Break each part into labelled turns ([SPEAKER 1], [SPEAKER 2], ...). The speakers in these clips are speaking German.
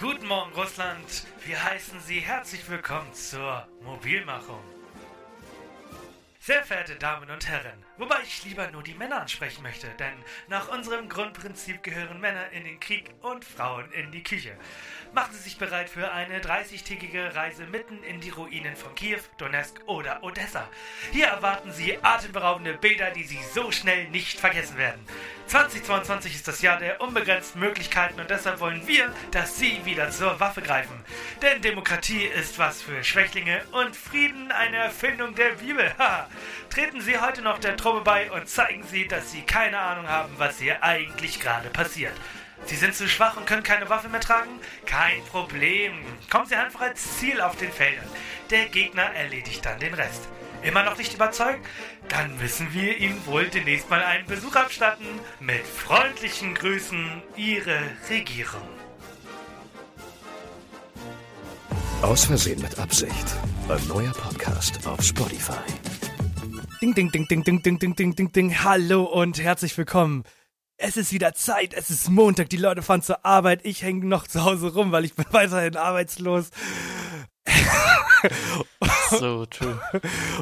[SPEAKER 1] Guten Morgen, Russland. Wir heißen Sie herzlich willkommen zur Mobilmachung. Sehr verehrte Damen und Herren, wobei ich lieber nur die Männer ansprechen möchte, denn nach unserem Grundprinzip gehören Männer in den Krieg und Frauen in die Küche. Machen Sie sich bereit für eine 30-tägige Reise mitten in die Ruinen von Kiew, Donetsk oder Odessa. Hier erwarten Sie atemberaubende Bilder, die Sie so schnell nicht vergessen werden. 2022 ist das Jahr der unbegrenzten Möglichkeiten und deshalb wollen wir, dass Sie wieder zur Waffe greifen. Denn Demokratie ist was für Schwächlinge und Frieden eine Erfindung der Bibel. Treten Sie heute noch der Truppe bei und zeigen Sie, dass Sie keine Ahnung haben, was hier eigentlich gerade passiert. Sie sind zu schwach und können keine Waffe mehr tragen? Kein Problem. Kommen Sie einfach als Ziel auf den Feldern. Der Gegner erledigt dann den Rest. Immer noch nicht überzeugt? Dann müssen wir Ihnen wohl demnächst mal einen Besuch abstatten. Mit freundlichen Grüßen, Ihre Regierung.
[SPEAKER 2] Aus Versehen mit Absicht. Ein neuer Podcast auf Spotify.
[SPEAKER 3] Ding, ding, ding, ding, ding, ding, ding, ding, ding, ding. Hallo und herzlich willkommen. Es ist wieder Zeit, es ist Montag, die Leute fahren zur Arbeit, ich hänge noch zu Hause rum, weil ich bin weiterhin arbeitslos.
[SPEAKER 4] So true.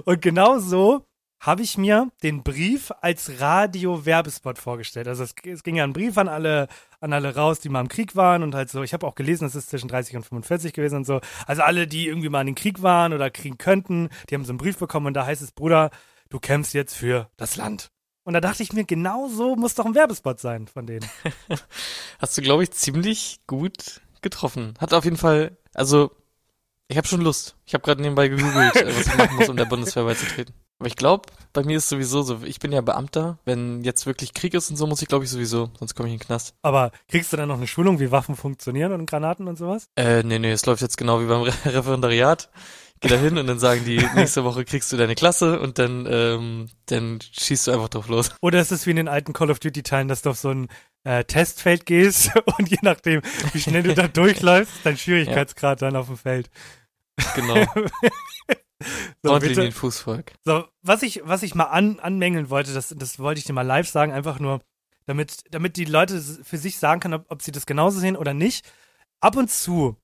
[SPEAKER 3] Und genau so habe ich mir den Brief als Radio-Werbespot vorgestellt. Also es, es ging ja ein Brief an alle, an alle raus, die mal im Krieg waren und halt so, ich habe auch gelesen, es ist zwischen 30 und 45 gewesen und so. Also alle, die irgendwie mal in den Krieg waren oder kriegen könnten, die haben so einen Brief bekommen und da heißt es, Bruder, du kämpfst jetzt für das Land. Und da dachte ich mir, genau so muss doch ein Werbespot sein von denen.
[SPEAKER 4] Hast du, glaube ich, ziemlich gut getroffen. Hat auf jeden Fall, also, ich habe schon Lust. Ich habe gerade nebenbei gegoogelt, äh, was ich machen muss, um der Bundeswehr beizutreten. Aber ich glaube, bei mir ist sowieso so, ich bin ja Beamter, wenn jetzt wirklich Krieg ist und so, muss ich glaube ich sowieso, sonst komme ich in den Knast.
[SPEAKER 3] Aber kriegst du dann noch eine Schulung, wie Waffen funktionieren und Granaten und sowas?
[SPEAKER 4] Äh, nee, nee, es läuft jetzt genau wie beim Re Referendariat. Geh da hin und dann sagen die, nächste Woche kriegst du deine Klasse und dann, ähm, dann schießt du einfach drauf los.
[SPEAKER 3] Oder ist es wie in den alten Call of Duty-Teilen, dass du auf so ein äh, Testfeld gehst und je nachdem, wie schnell du da durchläufst, dein Schwierigkeitsgrad dann auf dem Feld.
[SPEAKER 4] Genau.
[SPEAKER 3] So,
[SPEAKER 4] Ordentlich
[SPEAKER 3] bitte.
[SPEAKER 4] den Fußvolk.
[SPEAKER 3] So, was ich, was ich mal an, anmängeln wollte, das, das wollte ich dir mal live sagen, einfach nur, damit, damit die Leute für sich sagen können, ob, ob sie das genauso sehen oder nicht. Ab und zu,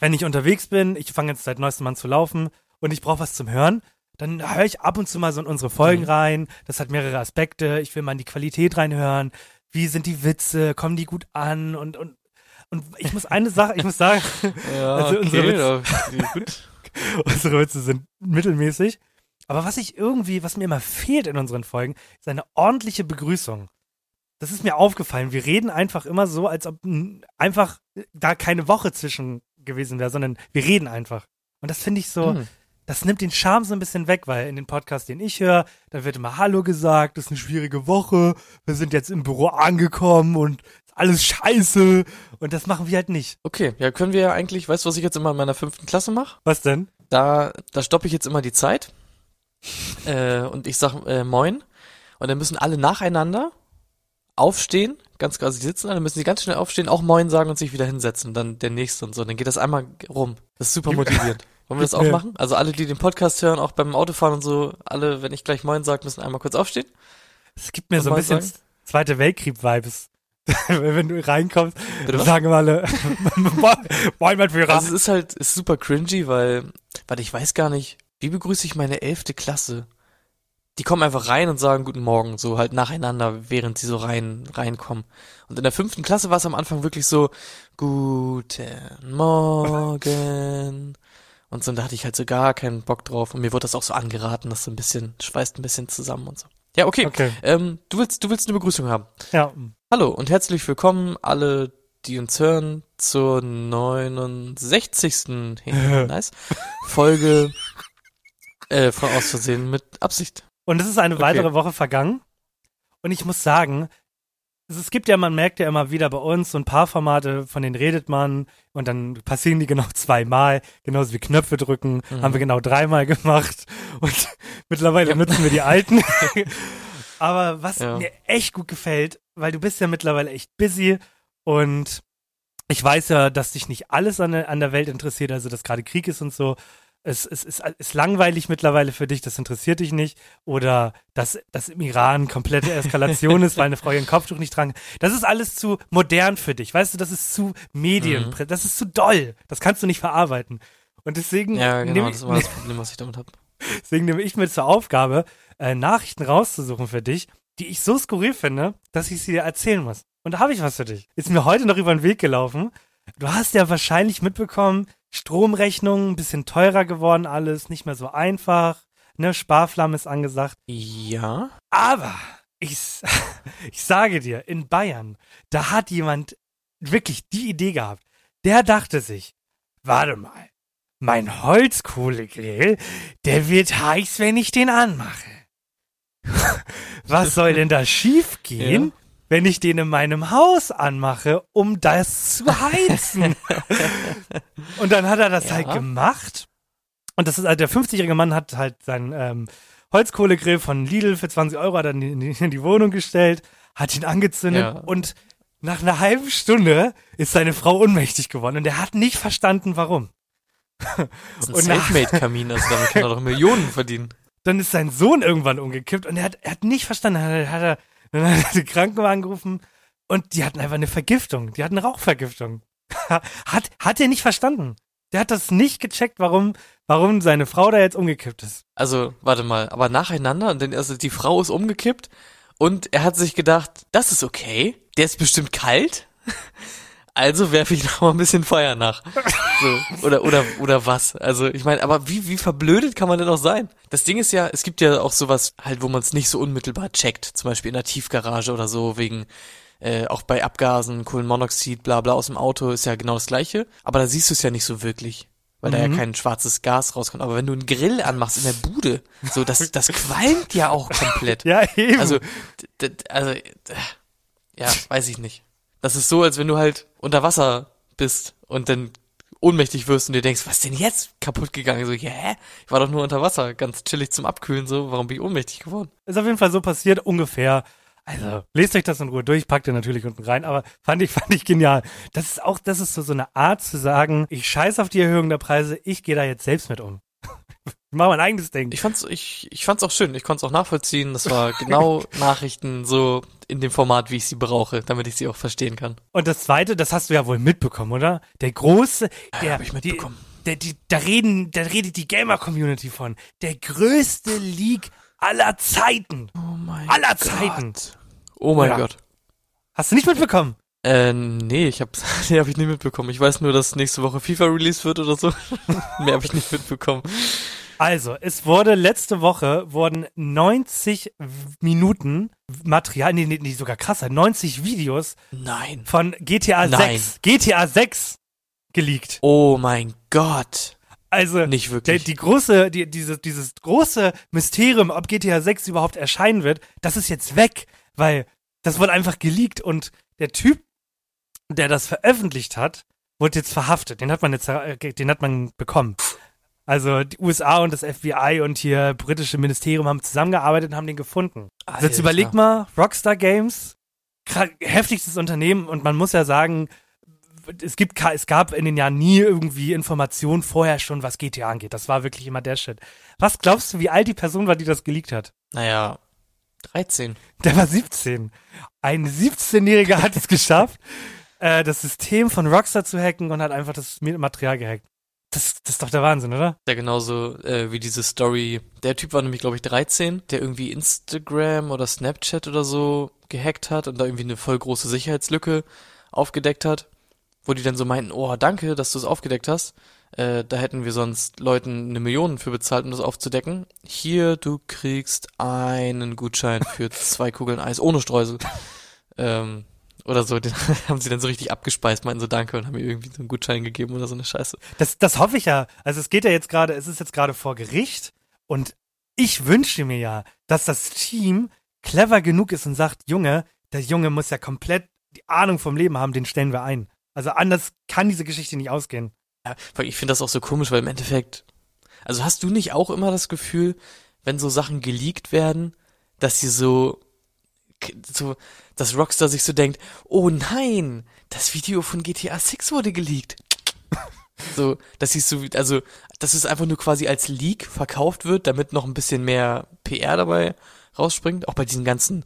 [SPEAKER 3] wenn ich unterwegs bin, ich fange jetzt seit neuestem an zu laufen und ich brauche was zum Hören, dann höre ich ab und zu mal so in unsere Folgen
[SPEAKER 4] Mhm.
[SPEAKER 3] rein. Das hat mehrere Aspekte. Ich will mal in die Qualität reinhören. Wie sind die Witze? Kommen die gut an? Und, und, und ich muss eine Sache, ich muss sagen,
[SPEAKER 4] Ja,
[SPEAKER 3] Also unsere
[SPEAKER 4] okay,
[SPEAKER 3] Witz-
[SPEAKER 4] ja, gut.
[SPEAKER 3] unsere Witze sind mittelmäßig. Aber was ich irgendwie, was mir immer fehlt in unseren Folgen, ist eine ordentliche Begrüßung. Das ist mir aufgefallen. Wir reden einfach immer so, als ob einfach da keine Woche zwischen gewesen wäre, sondern wir reden einfach. Und das finde ich so,
[SPEAKER 4] Hm.
[SPEAKER 3] das nimmt den Charme so ein bisschen weg, weil in den Podcasts, den ich höre, da wird immer Hallo gesagt, das ist eine schwierige Woche, wir sind jetzt im Büro angekommen und alles scheiße. Und das machen wir halt nicht.
[SPEAKER 4] Okay, ja, können wir ja eigentlich, weißt du, was ich jetzt immer in meiner fünften Klasse mache?
[SPEAKER 3] Was denn?
[SPEAKER 4] Da, da stoppe ich jetzt immer die Zeit äh, und ich sag äh, Moin und dann müssen alle nacheinander aufstehen, ganz also die sitzen alle, müssen sie ganz schnell aufstehen, auch Moin sagen und sich wieder hinsetzen, dann der nächste und so, dann geht das einmal rum. Das ist super motivierend. Wollen wir das auch machen? Also alle, die den Podcast hören, auch beim Autofahren und so, alle, wenn ich gleich Moin sage, müssen einmal kurz aufstehen.
[SPEAKER 3] Es gibt mir
[SPEAKER 4] Und
[SPEAKER 3] so ein bisschen
[SPEAKER 4] sagen?
[SPEAKER 3] Zweite Weltkrieg-Vibes. Wenn du reinkommst,
[SPEAKER 4] Bitte was?
[SPEAKER 3] sagen wir alle, Moin, mein Führer.
[SPEAKER 4] Also es ist halt, ist super cringy, weil, weil ich weiß gar nicht, wie begrüße ich meine elfte Klasse? Die kommen einfach rein und sagen Guten Morgen, so halt nacheinander, während sie so rein, reinkommen. Und in der fünften Klasse war es am Anfang wirklich so, Guten Morgen. Und so, und da hatte ich halt so gar keinen Bock drauf. Und mir wurde das auch so angeraten, dass so ein bisschen, schweißt ein bisschen zusammen und so. Ja, okay.
[SPEAKER 3] Okay,
[SPEAKER 4] Ähm, du willst, du willst eine Begrüßung haben.
[SPEAKER 3] ja.
[SPEAKER 4] Hallo und herzlich willkommen alle, die uns hören, zur 69. nice, Folge äh, von Aus Versehen mit Absicht.
[SPEAKER 3] Und es ist eine
[SPEAKER 4] Okay.
[SPEAKER 3] weitere Woche vergangen. Und ich muss sagen, es gibt ja, man merkt ja immer wieder bei uns so ein paar Formate, von denen redet man und dann passieren die genau zweimal, genauso wie Knöpfe drücken,
[SPEAKER 4] Mhm.
[SPEAKER 3] haben wir genau dreimal gemacht und mittlerweile nutzen wir die alten. Aber was
[SPEAKER 4] Ja.
[SPEAKER 3] mir echt gut gefällt, weil du bist ja mittlerweile echt busy und ich weiß ja, dass dich nicht alles an der Welt interessiert, also dass gerade Krieg ist und so. Es, es ist, ist langweilig mittlerweile für dich, das interessiert dich nicht. Oder dass, dass im Iran komplette Eskalation ist, weil eine Frau ihren Kopftuch nicht tragen. Das ist alles zu modern für dich. Weißt du, das ist zu Medien,
[SPEAKER 4] Mhm.
[SPEAKER 3] das ist zu doll. Das kannst du nicht verarbeiten. Und deswegen
[SPEAKER 4] Ja, genau,
[SPEAKER 3] nehme
[SPEAKER 4] das
[SPEAKER 3] ich,
[SPEAKER 4] war das Problem, was ich damit habe.
[SPEAKER 3] Deswegen nehme ich mir zur Aufgabe, äh, Nachrichten rauszusuchen für dich, die ich so skurril finde, dass ich sie dir erzählen muss. Und da habe ich was für dich. Ist mir heute noch über den Weg gelaufen. Du hast ja wahrscheinlich mitbekommen, Stromrechnung, ein bisschen teurer geworden alles, nicht mehr so einfach. Ne, Sparflamme ist angesagt.
[SPEAKER 4] Ja?
[SPEAKER 3] Aber ich, ich sage dir, in Bayern, da hat jemand wirklich die Idee gehabt. Der dachte sich, warte mal, mein Holzkohlegrill, der wird heiß, wenn ich den anmache. Was soll denn da schiefgehen,
[SPEAKER 4] Ja.
[SPEAKER 3] Wenn ich den in meinem Haus anmache, um das zu heizen? Und dann hat er das
[SPEAKER 4] Ja.
[SPEAKER 3] halt gemacht. Und das ist halt, der 50-jährige Mann hat halt seinen ähm, Holzkohlegrill von Lidl für 20 Euro hat er in die, in die Wohnung gestellt, hat ihn angezündet
[SPEAKER 4] Ja.
[SPEAKER 3] und nach einer halben Stunde ist seine Frau ohnmächtig geworden und er hat nicht verstanden, warum.
[SPEAKER 4] Das ist ein Selfmade-Kamin, also damit kann er doch Millionen verdienen.
[SPEAKER 3] Dann ist sein Sohn irgendwann umgekippt und er hat, er hat nicht verstanden. Hat hat er, dann hat er Krankenwagen gerufen und die hatten einfach eine Vergiftung. Die hatten eine Rauchvergiftung. hat, hat er nicht verstanden. Der hat das nicht gecheckt, warum, warum seine Frau da jetzt umgekippt ist.
[SPEAKER 4] Also, warte mal, aber nacheinander dann also die Frau ist umgekippt und er hat sich gedacht, das ist okay, der ist bestimmt kalt. Also werfe ich noch mal ein bisschen Feuer nach. So, oder oder oder was? Also, ich meine, aber wie wie verblödet kann man denn auch sein? Das Ding ist ja, es gibt ja auch sowas halt, wo man es nicht so unmittelbar checkt, zum Beispiel in der Tiefgarage oder so wegen äh, auch bei Abgasen, Kohlenmonoxid, bla bla aus dem Auto ist ja genau das gleiche. Aber da siehst du es ja nicht so wirklich, weil da ja
[SPEAKER 3] Mhm.
[SPEAKER 4] kein schwarzes Gas rauskommt. Aber wenn du einen Grill anmachst in der Bude, so das das qualmt ja auch komplett.
[SPEAKER 3] Ja, eben.
[SPEAKER 4] Also, also, äh, ja, weiß ich nicht. Das ist so, als wenn du halt unter Wasser bist und dann ohnmächtig wirst und dir denkst, was ist denn jetzt kaputt gegangen? So, ja, hä? Ich war doch nur unter Wasser, ganz chillig zum Abkühlen, so, warum bin ich ohnmächtig geworden?
[SPEAKER 3] Ist auf jeden Fall so passiert, ungefähr. Also, lest euch das in Ruhe durch, packt ihr natürlich unten rein, aber fand ich, fand ich genial. Das ist auch, das ist so, so eine Art zu sagen, ich scheiß auf die Erhöhung der Preise, ich gehe da jetzt selbst mit um. ich mache mein eigenes Ding.
[SPEAKER 4] Ich fand's, ich, ich fand's auch schön, ich konnte es auch nachvollziehen. Das war genau Nachrichten so in dem Format, wie ich sie brauche, damit ich sie auch verstehen kann.
[SPEAKER 3] Und das zweite, das hast du ja wohl mitbekommen, oder? Der große, der,
[SPEAKER 4] hab ich mitbekommen.
[SPEAKER 3] Die, der, die, da reden, da redet die Gamer-Community von. Der größte League aller Zeiten.
[SPEAKER 4] Oh mein
[SPEAKER 3] Aller Zeiten.
[SPEAKER 4] Oh mein
[SPEAKER 3] Ja.
[SPEAKER 4] Gott.
[SPEAKER 3] Hast du nicht mitbekommen?
[SPEAKER 4] Äh, nee, ich hab, nee, hab ich nicht mitbekommen. Ich weiß nur, dass nächste Woche FIFA released wird oder so. Mehr habe ich nicht mitbekommen.
[SPEAKER 3] Also, es wurde letzte Woche wurden 90 Minuten Material, nee, nee, nee, sogar krasser, 90 Videos
[SPEAKER 4] Nein.
[SPEAKER 3] von GTA
[SPEAKER 4] Nein.
[SPEAKER 3] 6, GTA 6 geleakt.
[SPEAKER 4] Oh mein Gott.
[SPEAKER 3] Also,
[SPEAKER 4] Nicht wirklich.
[SPEAKER 3] die große, die, diese, dieses große Mysterium, ob GTA 6 überhaupt erscheinen wird, das ist jetzt weg, weil das wurde einfach geleakt und der Typ, der das veröffentlicht hat, wurde jetzt verhaftet. Den hat man jetzt, äh, den hat man bekommen. Also die USA und das FBI und hier britische Ministerium haben zusammengearbeitet und haben den gefunden. Also jetzt überleg mal, Rockstar Games, heftigstes Unternehmen und man muss ja sagen, es gibt es gab in den Jahren nie irgendwie Informationen vorher schon, was GTA angeht. Das war wirklich immer der Shit. Was glaubst du, wie alt die Person war, die das geleakt hat?
[SPEAKER 4] Naja, 13.
[SPEAKER 3] Der war 17. Ein 17-Jähriger hat es geschafft, äh, das System von Rockstar zu hacken und hat einfach das Material gehackt. Das, das ist doch der Wahnsinn, oder?
[SPEAKER 4] Ja, genauso äh, wie diese Story. Der Typ war nämlich, glaube ich, 13, der irgendwie Instagram oder Snapchat oder so gehackt hat und da irgendwie eine voll große Sicherheitslücke aufgedeckt hat. Wo die dann so meinten, oh, danke, dass du es aufgedeckt hast. Äh, da hätten wir sonst Leuten eine Million für bezahlt, um das aufzudecken. Hier, du kriegst einen Gutschein für zwei Kugeln Eis ohne Streusel. ähm, oder so, den haben sie dann so richtig abgespeist, meinten so Danke und haben mir irgendwie so einen Gutschein gegeben oder so eine Scheiße.
[SPEAKER 3] Das, das hoffe ich ja. Also es geht ja jetzt gerade, es ist jetzt gerade vor Gericht und ich wünsche mir ja, dass das Team clever genug ist und sagt, Junge, der Junge muss ja komplett die Ahnung vom Leben haben, den stellen wir ein. Also anders kann diese Geschichte nicht ausgehen.
[SPEAKER 4] Ja, ich finde das auch so komisch, weil im Endeffekt, also hast du nicht auch immer das Gefühl, wenn so Sachen geleakt werden, dass sie so, so, dass Rockstar sich so denkt, oh nein, das Video von GTA 6 wurde geleakt. so, dass sie so, also, dass es einfach nur quasi als Leak verkauft wird, damit noch ein bisschen mehr PR dabei rausspringt, auch bei diesen ganzen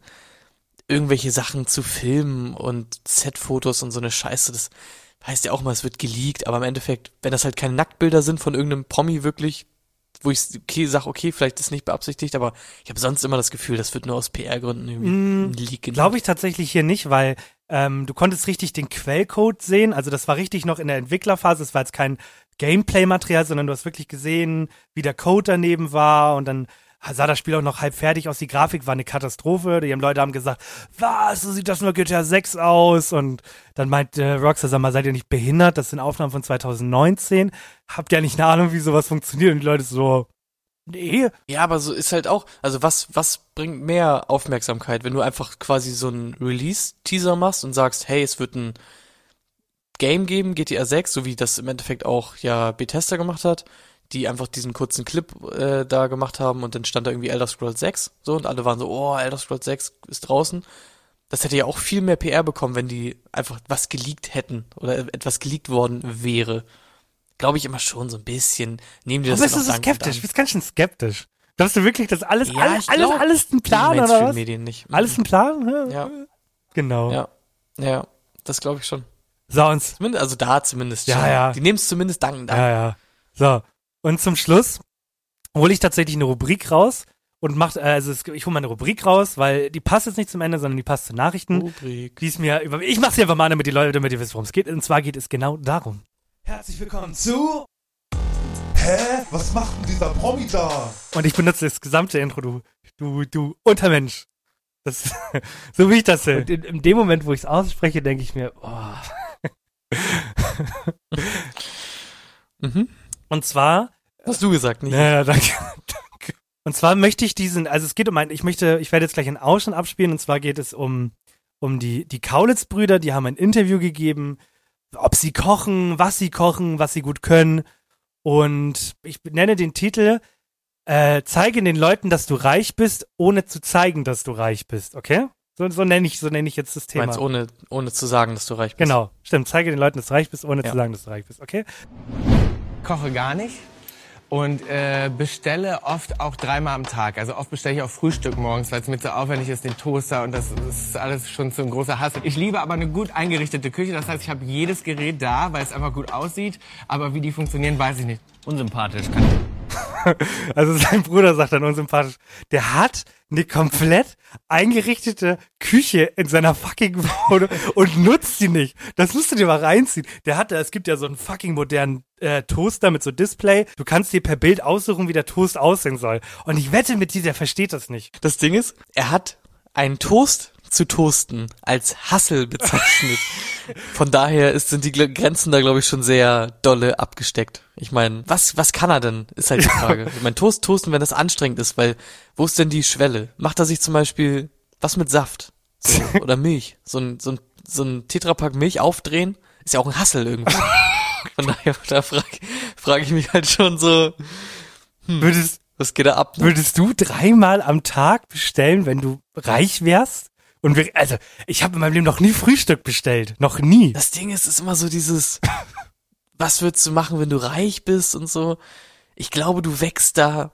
[SPEAKER 4] irgendwelche Sachen zu filmen und Setfotos und so eine Scheiße, das heißt ja auch mal, es wird geleakt, aber im Endeffekt, wenn das halt keine Nacktbilder sind von irgendeinem Promi wirklich, wo ich okay sag, okay, vielleicht ist nicht beabsichtigt, aber ich habe sonst immer das Gefühl, das wird nur aus PR-Gründen irgendwie
[SPEAKER 3] Mm,
[SPEAKER 4] ein Leak.
[SPEAKER 3] Glaube ich tatsächlich hier nicht, weil ähm, du konntest richtig den Quellcode sehen. Also das war richtig noch in der Entwicklerphase. Es war jetzt kein Gameplay-Material, sondern du hast wirklich gesehen, wie der Code daneben war und dann sah das Spiel auch noch halb fertig aus. Die Grafik war eine Katastrophe. Die haben Leute haben gesagt, was, so sieht das nur GTA 6 aus? Und dann meinte Rockstar, sag mal, seid ihr nicht behindert? Das sind Aufnahmen von 2019. Habt ihr nicht eine Ahnung, wie sowas funktioniert? Und die Leute so, nee.
[SPEAKER 4] Ja, aber so ist halt auch, also was, was bringt mehr Aufmerksamkeit, wenn du einfach quasi so einen Release-Teaser machst und sagst, hey, es wird ein Game geben, GTA 6, so wie das im Endeffekt auch ja Bethesda gemacht hat, die einfach diesen kurzen Clip äh, da gemacht haben und dann stand da irgendwie Elder Scrolls 6, so und alle waren so, oh, Elder Scrolls 6 ist draußen. Das hätte ja auch viel mehr PR bekommen, wenn die einfach was geleakt hätten oder etwas geleakt worden wäre. Glaube ich immer schon so ein bisschen. Nehmen die das
[SPEAKER 3] Aber bist du so skeptisch? Bist ganz schön skeptisch. Glaubst du wirklich, dass alles,
[SPEAKER 4] Ja,
[SPEAKER 3] alles, alles, alles ein Plan oder was?
[SPEAKER 4] Mainstream-Medien nicht.
[SPEAKER 3] Alles ein Plan?
[SPEAKER 4] Ja.
[SPEAKER 3] Genau.
[SPEAKER 4] Ja, ja, das glaube ich schon.
[SPEAKER 3] So, und
[SPEAKER 4] Zumindest, also da zumindest
[SPEAKER 3] Ja,
[SPEAKER 4] schon.
[SPEAKER 3] ja.
[SPEAKER 4] Die nehmen es zumindest dankend an.
[SPEAKER 3] Ja, ja. So. Und zum Schluss hole ich tatsächlich eine Rubrik raus und mach, äh, also es, ich hole mal eine Rubrik raus, weil die passt jetzt nicht zum Ende, sondern die passt zu Nachrichten.
[SPEAKER 4] Rubrik.
[SPEAKER 3] Die ist mir über, ich mach sie einfach mal, damit die Leute, damit ihr wisst, worum es geht. Und zwar geht es genau darum.
[SPEAKER 5] Herzlich willkommen zu. Hä? Was macht denn dieser Promi da?
[SPEAKER 3] Und ich benutze das gesamte Intro, du, du, du Untermensch. Das, so wie ich das will. Und in, in dem Moment, wo ich es ausspreche, denke ich mir, oh.
[SPEAKER 4] Mhm.
[SPEAKER 3] Und zwar
[SPEAKER 4] Hast du gesagt, nicht?
[SPEAKER 3] Ja, danke. danke. Und zwar möchte ich diesen, also es geht um ein, ich möchte, ich werde jetzt gleich einen Ausschnitt abspielen und zwar geht es um, um die, die Kaulitz-Brüder, die haben ein Interview gegeben, ob sie kochen, was sie kochen, was sie gut können. Und ich nenne den Titel, äh, zeige den Leuten, dass du reich bist, ohne zu zeigen, dass du reich bist, okay? So, so nenne ich, so nenne ich jetzt das Thema.
[SPEAKER 4] meinst, ohne, ohne zu sagen, dass du reich bist.
[SPEAKER 3] Genau, stimmt. Zeige den Leuten, dass du reich bist, ohne
[SPEAKER 4] Ja.
[SPEAKER 3] zu sagen, dass du reich bist, okay?
[SPEAKER 6] Koche gar nicht und äh, bestelle oft auch dreimal am Tag. Also oft bestelle ich auch Frühstück morgens, weil es mir zu aufwendig ist, den Toaster und das, das ist alles schon so ein großer Hassel. Ich liebe aber eine gut eingerichtete Küche, das heißt, ich habe jedes Gerät da, weil es einfach gut aussieht, aber wie die funktionieren, weiß ich nicht.
[SPEAKER 7] Unsympathisch. Kann
[SPEAKER 3] Also sein Bruder sagt dann unsympathisch, der hat eine komplett eingerichtete Küche in seiner fucking Wohnung und nutzt sie nicht. Das musst du dir mal reinziehen. Der hatte, es gibt ja so einen fucking modernen äh, Toaster mit so Display. Du kannst dir per Bild aussuchen, wie der Toast aussehen soll. Und ich wette mit dir, der versteht das nicht.
[SPEAKER 4] Das Ding ist, er hat einen Toast zu toasten als Hassel bezeichnet. Von daher ist, sind die Grenzen da, glaube ich, schon sehr dolle abgesteckt. Ich meine, was, was kann er denn, ist halt die Frage. Ich meine, Toast toasten, wenn das anstrengend ist, weil, wo ist denn die Schwelle? Macht er sich zum Beispiel was mit Saft? So, oder Milch? So ein, so ein, so ein Tetrapack Milch aufdrehen? Ist ja auch ein Hassel irgendwie. Von daher, da frage frag ich mich halt schon so,
[SPEAKER 3] Würdest,
[SPEAKER 4] was geht da ab? Ne?
[SPEAKER 3] würdest du dreimal am Tag bestellen, wenn du reich wärst? Und wir, also, ich habe in meinem Leben noch nie Frühstück bestellt. Noch nie.
[SPEAKER 4] Das Ding ist, ist immer so dieses, was würdest du machen, wenn du reich bist und so. Ich glaube, du wächst da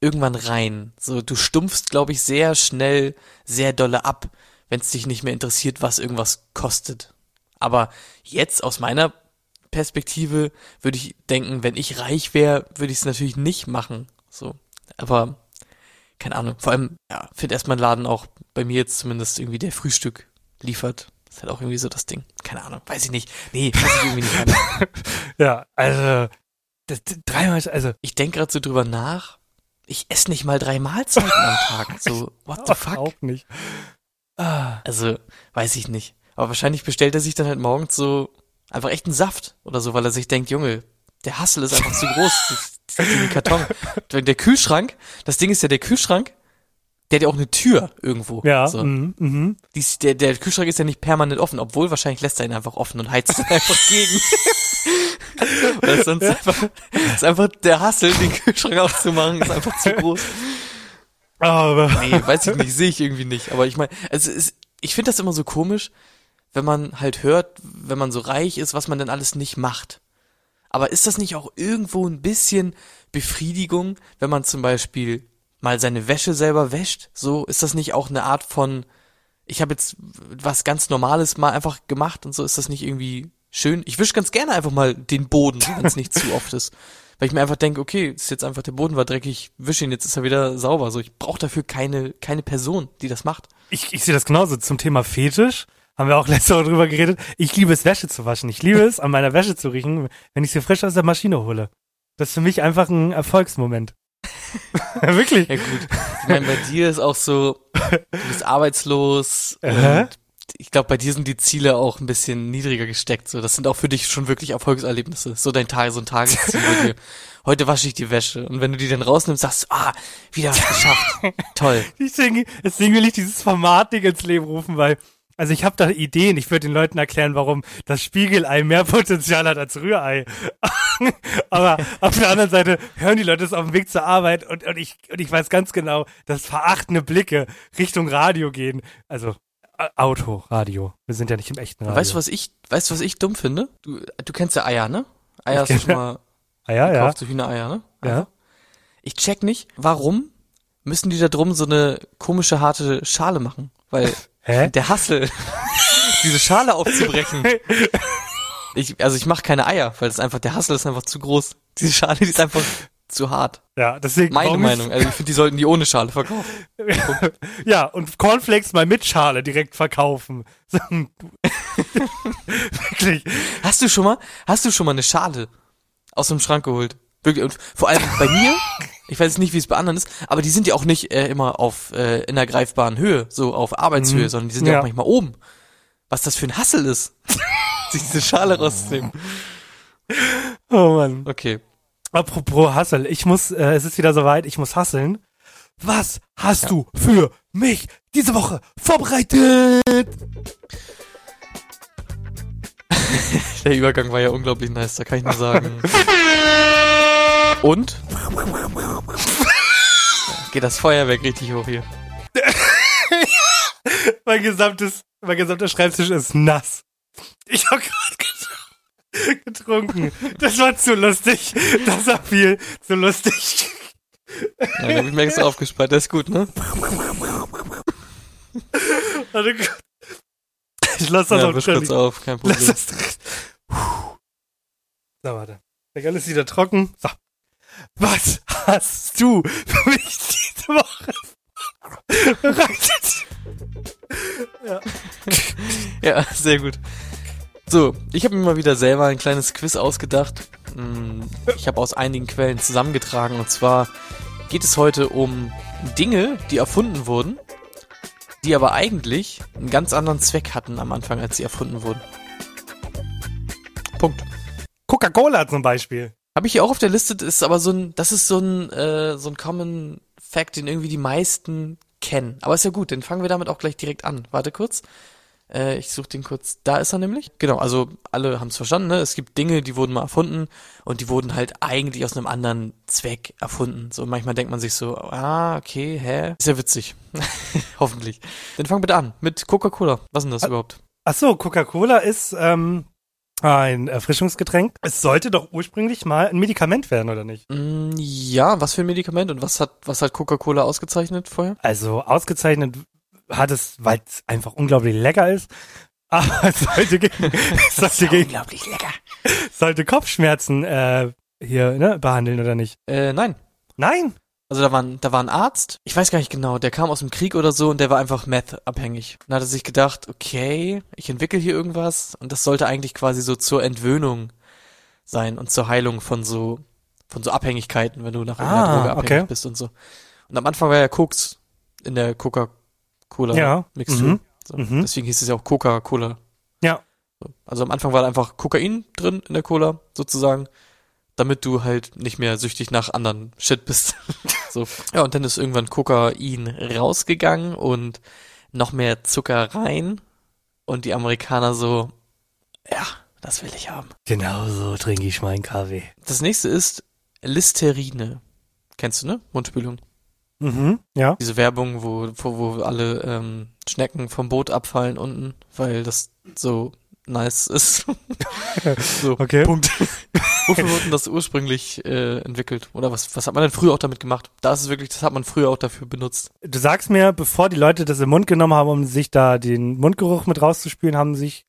[SPEAKER 4] irgendwann rein. So, du stumpfst, glaube ich, sehr schnell, sehr dolle ab, wenn es dich nicht mehr interessiert, was irgendwas kostet. Aber jetzt aus meiner Perspektive würde ich denken, wenn ich reich wäre, würde ich es natürlich nicht machen. So, aber keine Ahnung. Vor allem, ja, finde erstmal ein Laden auch bei mir jetzt zumindest irgendwie der Frühstück liefert. Das ist halt auch irgendwie so das Ding. Keine Ahnung, weiß ich nicht. Nee, weiß ich irgendwie nicht.
[SPEAKER 3] Ja, also, das, das, dreimal, also,
[SPEAKER 4] Ich denke gerade so drüber nach. Ich esse nicht mal drei Mahlzeiten am Tag. So, what the fuck?
[SPEAKER 3] auch nicht. Ah.
[SPEAKER 4] Also, weiß ich nicht. Aber wahrscheinlich bestellt er sich dann halt morgens so einfach echt einen Saft oder so, weil er sich denkt, Junge, der Hassel ist einfach zu groß. Das, Karton. Der Kühlschrank, das Ding ist ja der Kühlschrank, der hat ja auch eine Tür irgendwo.
[SPEAKER 3] Ja,
[SPEAKER 4] So.
[SPEAKER 3] mhm, mhm.
[SPEAKER 4] Die ist, der, der Kühlschrank ist ja nicht permanent offen, obwohl wahrscheinlich lässt er ihn einfach offen und heizt ihn einfach gegen. Weil sonst einfach, ist einfach der Hassel, den Kühlschrank aufzumachen, ist einfach zu groß.
[SPEAKER 3] Aber
[SPEAKER 4] Nee, weiß ich nicht, sehe ich irgendwie nicht. Aber ich meine, also es, ich finde das immer so komisch, wenn man halt hört, wenn man so reich ist, was man denn alles nicht macht. Aber ist das nicht auch irgendwo ein bisschen Befriedigung, wenn man zum Beispiel mal seine Wäsche selber wäscht? So, ist das nicht auch eine Art von, ich habe jetzt was ganz Normales mal einfach gemacht und so, ist das nicht irgendwie schön? Ich wische ganz gerne einfach mal den Boden, wenn es nicht zu oft ist. Weil ich mir einfach denke, okay, ist jetzt einfach der Boden war dreckig, wische ihn, jetzt ist er wieder sauber. So, ich brauche dafür keine, keine Person, die das macht.
[SPEAKER 3] ich, ich sehe das genauso. Zum Thema Fetisch haben wir auch letzte Woche drüber geredet. Ich liebe es, Wäsche zu waschen. Ich liebe es, an meiner Wäsche zu riechen, wenn ich sie frisch aus der Maschine hole. Das ist für mich einfach ein Erfolgsmoment. Wirklich.
[SPEAKER 4] Ja gut. Ich meine, bei dir ist auch so, du bist arbeitslos und ich glaube, bei dir sind die Ziele auch ein bisschen niedriger gesteckt. So, das sind auch für dich schon wirklich Erfolgserlebnisse. So dein Tag, so ein Tagesziel bei dir. Heute wasche ich die Wäsche. Und wenn du die dann rausnimmst, sagst du, ah, wieder was geschafft. Toll.
[SPEAKER 3] Deswegen, deswegen will ich dieses Format-Ding ins Leben rufen, weil, also ich habe da Ideen. Ich würde den Leuten erklären, warum das Spiegelei mehr Potenzial hat als Rührei. Aber auf der anderen Seite hören die Leute es auf dem Weg zur Arbeit und, und, ich, und ich weiß ganz genau, dass verachtende Blicke Richtung Radio gehen. Also Auto, Radio. Wir sind ja nicht im echten Radio.
[SPEAKER 4] Weißt du, was ich, weißt du, was ich dumm finde? Du, du kennst ja Eier, ne? Eier hast du schon mal
[SPEAKER 3] Ah, ja, ja.
[SPEAKER 4] gekauft, so Hühnereier, ne?
[SPEAKER 3] Ja.
[SPEAKER 4] Ich check nicht, warum müssen die da drum so eine komische, harte Schale machen? Weil
[SPEAKER 3] Hä?
[SPEAKER 4] der Hassel, diese Schale aufzubrechen. Ich, also ich mache keine Eier, weil das einfach, der Hassel ist einfach zu groß. Diese Schale, die ist einfach zu hart.
[SPEAKER 3] Ja, deswegen.
[SPEAKER 4] Meine Meinung. Also ich finde, die sollten die ohne Schale verkaufen.
[SPEAKER 3] Ja, und Cornflakes mal mit Schale direkt verkaufen. Wirklich.
[SPEAKER 4] Hast du schon mal, hast du schon mal eine Schale aus dem Schrank geholt? Wirklich. Und vor allem bei mir, ich weiß nicht, wie es bei anderen ist, aber die sind ja auch nicht äh, immer auf äh, in der greifbaren Höhe, so auf Arbeitshöhe,
[SPEAKER 3] Mhm.
[SPEAKER 4] sondern die sind ja.
[SPEAKER 3] Ja.
[SPEAKER 4] auch manchmal oben. Was das für ein Hassel ist, sich diese Schale rauszunehmen.
[SPEAKER 3] Oh Mann.
[SPEAKER 4] Okay.
[SPEAKER 3] Apropos Hassel, ich muss, äh, es ist wieder soweit, ich muss hasseln. Was hast du für mich diese Woche vorbereitet?
[SPEAKER 4] Der Übergang war ja unglaublich nice, da kann ich nur sagen. Und? Geht das Feuerwerk richtig hoch hier.
[SPEAKER 3] Mein gesamtes, mein gesamter Schreibtisch ist nass. Ich habe gerade getrunken. Das war zu lustig. Das war viel zu lustig.
[SPEAKER 4] Ja, da hab ich mir extra aufgespart, das ist gut, ne?
[SPEAKER 3] Warte kurz. Ich lass das
[SPEAKER 4] Ja,
[SPEAKER 3] auch
[SPEAKER 4] kurz auf, kein
[SPEAKER 3] Lass
[SPEAKER 4] Problem.
[SPEAKER 3] das drin. So, warte. Der Gall ist wieder trocken. So. Was hast du für mich diese Woche bereitet?
[SPEAKER 4] Ja, sehr gut. So, ich habe mir mal wieder selber ein kleines Quiz ausgedacht. Mm, Ich habe aus einigen Quellen zusammengetragen und zwar geht es heute um Dinge, die erfunden wurden, die aber eigentlich einen ganz anderen Zweck hatten am Anfang, als sie erfunden wurden. Punkt.
[SPEAKER 3] Coca-Cola zum Beispiel.
[SPEAKER 4] Habe ich hier auch auf der Liste, ist aber so ein, das ist so ein, äh, so ein Common Fact, den irgendwie die meisten kennen. Aber ist ja gut, dann fangen wir damit auch gleich direkt an. Warte kurz. Äh, ich suche den kurz. Da ist er nämlich. Genau, also alle haben es verstanden, ne? Es gibt Dinge, die wurden mal erfunden und die wurden halt eigentlich aus einem anderen Zweck erfunden. So manchmal denkt man sich so, ah, okay, hä? Ist ja witzig. Hoffentlich. Dann fang bitte an mit Coca-Cola. Was ist denn das
[SPEAKER 3] Ah.
[SPEAKER 4] überhaupt?
[SPEAKER 3] Ach so, Coca-Cola ist ähm, ein Erfrischungsgetränk. Es sollte doch ursprünglich mal ein Medikament werden, oder nicht?
[SPEAKER 4] Mm, ja, was für ein Medikament und was hat, was hat Coca-Cola ausgezeichnet vorher?
[SPEAKER 3] Also ausgezeichnet hat es, weil es einfach unglaublich lecker ist. Aber es sollte gegen, es sollte, gegen,
[SPEAKER 4] unglaublich lecker.
[SPEAKER 3] sollte Kopfschmerzen äh, hier ne, behandeln, oder nicht?
[SPEAKER 4] Äh, nein.
[SPEAKER 3] Nein.
[SPEAKER 4] Also da war, ein, da war ein Arzt, ich weiß gar nicht genau, der kam aus dem Krieg oder so und der war einfach Meth-abhängig. Dann hat er sich gedacht, okay, ich entwickle hier irgendwas und das sollte eigentlich quasi so zur Entwöhnung sein und zur Heilung von so, von so Abhängigkeiten, wenn du nach irgendeiner
[SPEAKER 3] Ah,
[SPEAKER 4] Droge abhängig
[SPEAKER 3] okay.
[SPEAKER 4] bist und so. Und am Anfang war ja Koks in der Coca-Cola
[SPEAKER 3] Ja,
[SPEAKER 4] Mixtur.
[SPEAKER 3] mhm,
[SPEAKER 4] So.
[SPEAKER 3] mhm.
[SPEAKER 4] Deswegen hieß es ja auch Coca-Cola.
[SPEAKER 3] Ja.
[SPEAKER 4] So. Also am Anfang war da einfach Kokain drin in der Cola, sozusagen. Damit du halt nicht mehr süchtig nach anderen Shit bist. so. Ja, und dann ist irgendwann Kokain rausgegangen und noch mehr Zucker rein. Und die Amerikaner so, ja, das will ich haben.
[SPEAKER 3] Genau so trinke ich meinen Kaffee.
[SPEAKER 4] Das nächste ist Listerine. Kennst du, ne? Mundspülung.
[SPEAKER 3] Mhm, ja.
[SPEAKER 4] Diese Werbung, wo, wo, wo alle ähm, Schnecken vom Boot abfallen unten, weil das so nice ist. so,
[SPEAKER 3] Okay.
[SPEAKER 4] Punkt. Wofür wurde denn das ursprünglich äh, entwickelt? Oder was, was hat man denn früher auch damit gemacht? Da ist es wirklich, das hat man früher auch dafür benutzt.
[SPEAKER 3] Du sagst mir, bevor die Leute das im Mund genommen haben, um sich da den Mundgeruch mit rauszuspülen, haben sich,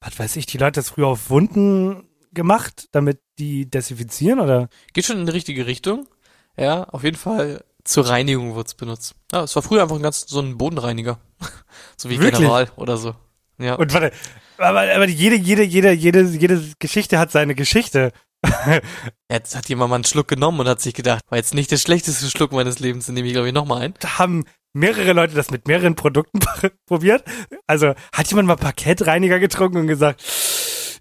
[SPEAKER 3] was weiß ich, die Leute das früher auf Wunden gemacht, damit die desinfizieren oder?
[SPEAKER 4] Geht schon in die richtige Richtung. Ja, auf jeden Fall zur Reinigung wurde es benutzt. Ja, es war früher einfach ein ganz so ein Bodenreiniger. so wie
[SPEAKER 3] Wirklich?
[SPEAKER 4] General oder so. Ja.
[SPEAKER 3] Und warte, aber, aber jede, jede, jede, jede, jede Geschichte hat seine Geschichte.
[SPEAKER 4] Jetzt hat jemand mal einen Schluck genommen und hat sich gedacht, war jetzt nicht der schlechteste Schluck meines Lebens, den nehme ich glaube ich nochmal ein.
[SPEAKER 3] Da haben mehrere Leute das mit mehreren Produkten probiert. Also hat jemand mal Parkettreiniger getrunken und gesagt,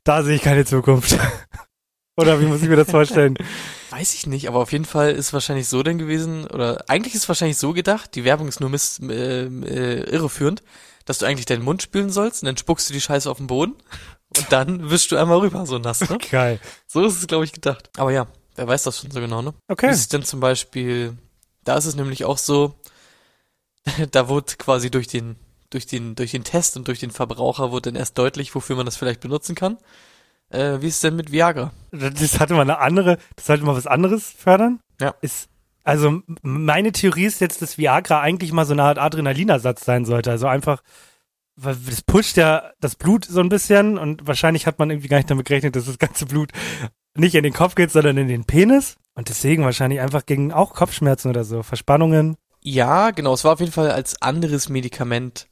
[SPEAKER 3] da sehe ich keine Zukunft. Oder wie muss ich mir das vorstellen?
[SPEAKER 4] Weiß ich nicht, aber auf jeden Fall ist wahrscheinlich so denn gewesen, oder eigentlich ist wahrscheinlich so gedacht, die Werbung ist nur miss, äh, äh, irreführend, dass du eigentlich deinen Mund spülen sollst und dann spuckst du die Scheiße auf den Boden und dann wischst du einmal rüber, so nass, ne?
[SPEAKER 3] Geil.
[SPEAKER 4] So ist es, glaube ich, gedacht. Aber ja, wer weiß das schon so genau, ne? Wie
[SPEAKER 3] Okay.
[SPEAKER 4] ist es denn zum Beispiel, da ist es nämlich auch so, da wurde quasi durch den, durch den, durch den Test und durch den Verbraucher wurde dann erst deutlich, wofür man das vielleicht benutzen kann. Äh, wie ist es denn mit Viagra?
[SPEAKER 3] Das hatte mal eine andere, das sollte mal was anderes fördern.
[SPEAKER 4] Ja.
[SPEAKER 3] Ist, also meine Theorie ist jetzt, dass Viagra eigentlich mal so eine Art Adrenalinersatz sein sollte. Also einfach, weil das pusht ja das Blut so ein bisschen und wahrscheinlich hat man irgendwie gar nicht damit gerechnet, dass das ganze Blut nicht in den Kopf geht, sondern in den Penis. Und deswegen wahrscheinlich einfach gegen auch Kopfschmerzen oder so, Verspannungen.
[SPEAKER 4] Ja, genau, es war auf jeden Fall als anderes Medikament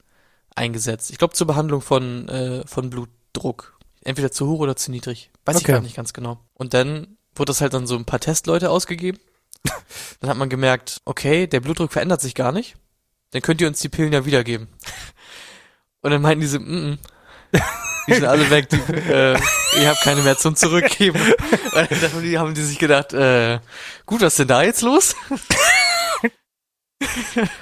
[SPEAKER 4] eingesetzt. Ich glaube zur Behandlung von, äh, von Blutdruck. Entweder zu hoch oder zu niedrig. Weiß ich
[SPEAKER 3] Okay.
[SPEAKER 4] gar nicht ganz genau. Und dann wurde das halt dann so ein paar Testleute ausgegeben. Dann hat man gemerkt, okay, der Blutdruck verändert sich gar nicht. Dann könnt ihr uns die Pillen ja wiedergeben. Und dann meinten diese, mm, mm. Die sind alle weg, die, äh, ich habe keine mehr zum Zurückgeben. Und dann haben die, sich gedacht, äh, gut, was ist denn da jetzt los?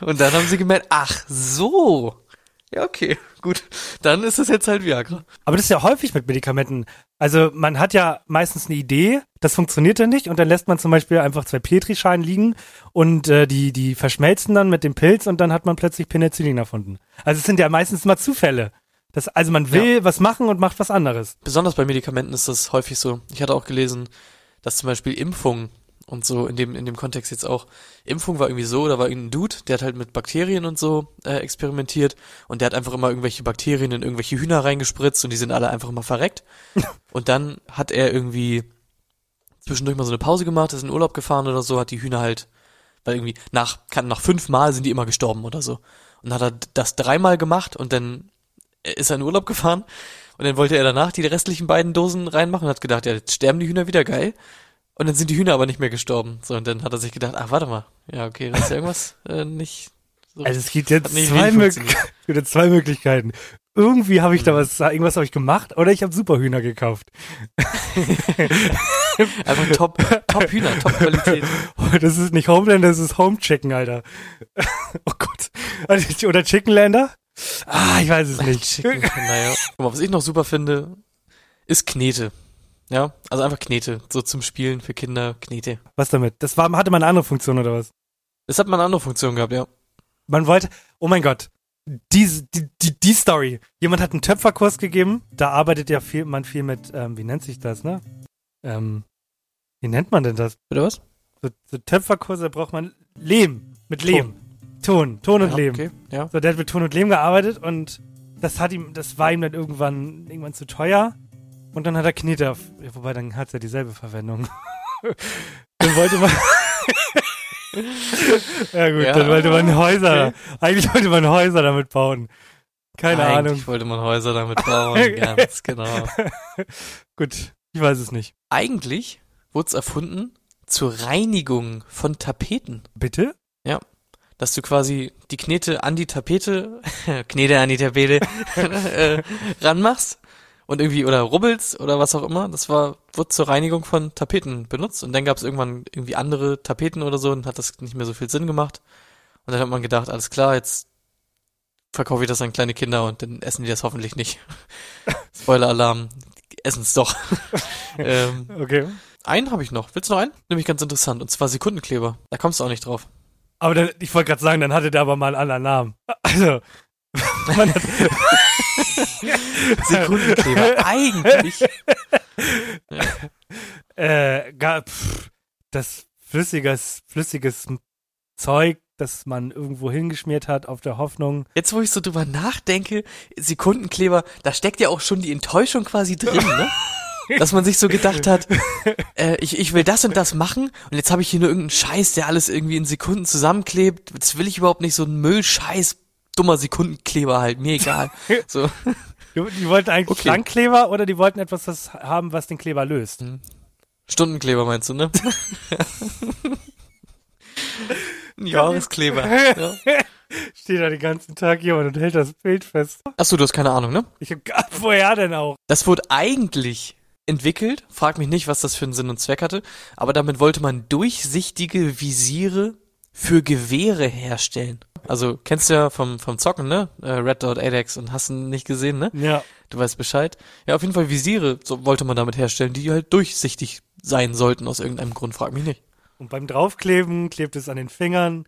[SPEAKER 4] Und dann haben sie gemerkt, ach so. Ja, okay, gut. Dann ist es jetzt halt Viagra.
[SPEAKER 3] Aber das ist ja häufig mit Medikamenten. Also man hat ja meistens eine Idee, das funktioniert dann nicht und dann lässt man zum Beispiel einfach zwei Petrischalen liegen und äh, die, die verschmelzen dann mit dem Pilz und dann hat man plötzlich Penicillin erfunden. Also es sind ja meistens mal Zufälle. Das, also man will was machen und macht was anderes.
[SPEAKER 4] Besonders bei Medikamenten ist das häufig so. Ich hatte auch gelesen, dass zum Beispiel Impfung und so in dem, in dem Kontext jetzt auch, Impfung war irgendwie so, da war irgendein Dude, der hat halt mit Bakterien und so äh, experimentiert und der hat einfach immer irgendwelche Bakterien in irgendwelche Hühner reingespritzt und die sind alle einfach immer verreckt. und dann hat er irgendwie zwischendurch mal so eine Pause gemacht, ist in Urlaub gefahren oder so, hat die Hühner halt, weil irgendwie nach, kann, nach fünf Mal sind die immer gestorben oder so. Und dann hat er das dreimal gemacht und dann ist er in Urlaub gefahren und dann wollte er danach die restlichen beiden Dosen reinmachen und hat gedacht, ja, jetzt sterben die Hühner wieder geil. Und dann sind die Hühner aber nicht mehr gestorben. So, und dann hat er sich gedacht, ach, warte mal. Ja, okay, da ist ja irgendwas äh, nicht so.
[SPEAKER 3] Also es gibt jetzt zwei, gibt jetzt zwei Möglichkeiten. Irgendwie habe ich da was, irgendwas habe ich gemacht oder ich habe Superhühner gekauft.
[SPEAKER 4] Einfach top, top Hühner, top Qualität.
[SPEAKER 3] Das ist nicht Homeland, das ist Home Chicken, Alter. Oh Gott. Oder Chickenlander? Ah, ich weiß es nicht.
[SPEAKER 4] Chicken, naja. Guck mal, was ich noch super finde, ist Knete. Ja, also einfach Knete. So zum Spielen für Kinder, Knete.
[SPEAKER 3] Was damit? Das war, hatte mal eine andere Funktion oder was?
[SPEAKER 4] Das hat mal eine andere Funktion gehabt, ja.
[SPEAKER 3] Man wollte, oh mein Gott, diese, die, die, die Story. Jemand hat einen Töpferkurs gegeben, da arbeitet ja viel, man viel mit, ähm, wie nennt sich das, ne? Ähm, wie nennt man denn das?
[SPEAKER 4] Oder was?
[SPEAKER 3] So, so Töpferkurse braucht man Lehm, mit Lehm. Ton, Ton und
[SPEAKER 4] ja,
[SPEAKER 3] Lehm.
[SPEAKER 4] Okay, ja.
[SPEAKER 3] So, der hat mit Ton und Lehm gearbeitet und das hat ihm, das war ihm dann irgendwann, irgendwann zu teuer. Und dann hat er Knete auf, ja, wobei dann hat er dieselbe Verwendung. dann wollte man, ja gut,
[SPEAKER 4] Ja,
[SPEAKER 3] dann wollte man Häuser,
[SPEAKER 4] okay.
[SPEAKER 3] eigentlich wollte man Häuser damit bauen. Keine
[SPEAKER 4] Eigentlich
[SPEAKER 3] Ahnung.
[SPEAKER 4] wollte man Häuser damit bauen, ganz genau.
[SPEAKER 3] Gut, ich weiß es nicht.
[SPEAKER 4] Eigentlich wurde es erfunden zur Reinigung von Tapeten.
[SPEAKER 3] Bitte?
[SPEAKER 4] Dass du quasi die Knete an die Tapete, Knete an die Tapete, äh, ranmachst Und irgendwie, oder Rubbels oder was auch immer, das war, wurde zur Reinigung von Tapeten benutzt. Und dann gab es irgendwann irgendwie andere Tapeten oder so und hat das nicht mehr so viel Sinn gemacht. Und dann hat man gedacht, alles klar, jetzt verkaufe ich das an kleine Kinder und dann essen die das hoffentlich nicht. Spoiler-Alarm, essen es doch. ähm,
[SPEAKER 3] Okay.
[SPEAKER 4] einen habe ich noch. Willst du noch einen? Nämlich ganz interessant. Und zwar Sekundenkleber. Da kommst du auch nicht drauf.
[SPEAKER 3] Aber dann, ich wollte gerade sagen, dann hatte der aber mal einen anderen Namen. Also, man hat,
[SPEAKER 4] Sekundenkleber. Eigentlich.
[SPEAKER 3] äh, gar, pff, das flüssiges, flüssiges Zeug, das man irgendwo hingeschmiert hat, auf der Hoffnung.
[SPEAKER 4] Jetzt, wo ich so drüber nachdenke, Sekundenkleber, da steckt ja auch schon die Enttäuschung quasi drin, ne? Dass man sich so gedacht hat, äh, ich, ich will das und das machen und jetzt habe ich hier nur irgendeinen Scheiß, der alles irgendwie in Sekunden zusammenklebt. Das will ich überhaupt nicht, so ein Müllscheiß, dummer Sekundenkleber halt, mir egal. So,
[SPEAKER 3] Die, wollten eigentlich
[SPEAKER 4] Okay.
[SPEAKER 3] Klangkleber oder die wollten etwas das haben, was den Kleber löst.
[SPEAKER 4] Stundenkleber meinst du, ne? Ein Jahreskleber. Ja.
[SPEAKER 3] Steht da den ganzen Tag jemand und hält das Bild fest.
[SPEAKER 4] Achso, du hast keine Ahnung, ne?
[SPEAKER 3] Ich hab gar, woher denn auch?
[SPEAKER 4] Das wurde eigentlich entwickelt, frag mich nicht, was das für einen Sinn und Zweck hatte, aber damit wollte man durchsichtige Visiere für Gewehre herstellen. Also kennst du ja vom, vom Zocken, ne? Äh, Red Dot 8X und hast ihn nicht gesehen, ne?
[SPEAKER 3] Ja.
[SPEAKER 4] Du weißt Bescheid. Ja, auf jeden Fall Visiere so wollte man damit herstellen, die halt durchsichtig sein sollten aus irgendeinem Grund, frag mich nicht.
[SPEAKER 3] Und beim Draufkleben klebt es an den Fingern.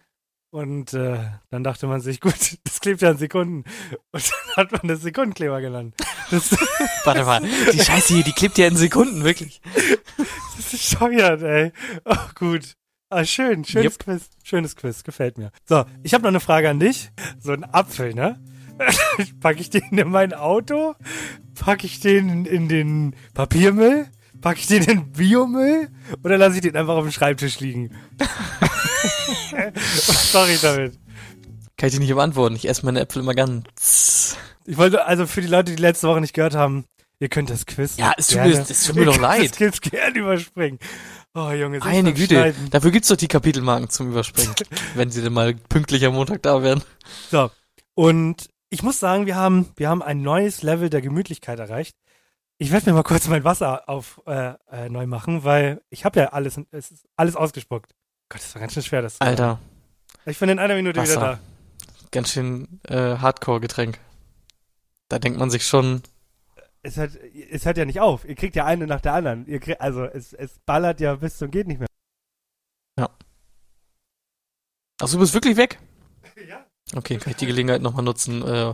[SPEAKER 3] Und äh, dann dachte man sich, gut, das klebt ja an Sekunden. Und dann hat man das Sekundenkleber genannt. Das,
[SPEAKER 4] Warte mal, die Scheiße hier, die klebt ja in Sekunden, wirklich.
[SPEAKER 3] das ist bescheuert, ey. Oh, gut. Ah, schön, schönes
[SPEAKER 4] Jupp.
[SPEAKER 3] Quiz. Schönes Quiz, gefällt mir. So, ich habe noch eine Frage an dich. So ein Apfel, ne? Packe ich den in mein Auto? Packe ich den in den Papiermüll? Packe ich den in den Biomüll? Oder lasse ich den einfach auf dem Schreibtisch liegen? Was mache ich damit?
[SPEAKER 4] Kann ich dir nicht beantworten. Ich esse meine Äpfel immer ganz.
[SPEAKER 3] Ich wollte, also für die Leute, die letzte Woche nicht gehört haben, ihr könnt das Quiz.
[SPEAKER 4] Ja, es tut mir- es tut mir doch leid.
[SPEAKER 3] Das Quiz gerne überspringen. Oh, Junge, beim
[SPEAKER 4] Güte,
[SPEAKER 3] Schneiden.
[SPEAKER 4] dafür gibt's doch die Kapitelmarken zum Überspringen, wenn sie denn mal pünktlich am Montag da wären.
[SPEAKER 3] So. Und ich muss sagen, wir haben, wir haben ein neues Level der Gemütlichkeit erreicht. Ich werde mir mal kurz mein Wasser auf äh, äh, neu machen, weil ich habe ja alles, es ist alles ausgespuckt. Gott, das war ganz schön schwer, das zu.
[SPEAKER 4] Alter,
[SPEAKER 3] Ich bin in einer Minute
[SPEAKER 4] Wasser.
[SPEAKER 3] wieder
[SPEAKER 4] ganz schön äh, Hardcore-Getränk. Da denkt man sich schon,
[SPEAKER 3] da. Es hört, es hört ja nicht auf. Ihr kriegt ja eine nach der anderen. Ihr kriegt, also es, es ballert ja bis zum geht nicht mehr.
[SPEAKER 4] ach, du bist wirklich weg?
[SPEAKER 3] Ja.
[SPEAKER 4] Okay, kann ich die Gelegenheit nochmal nutzen, äh,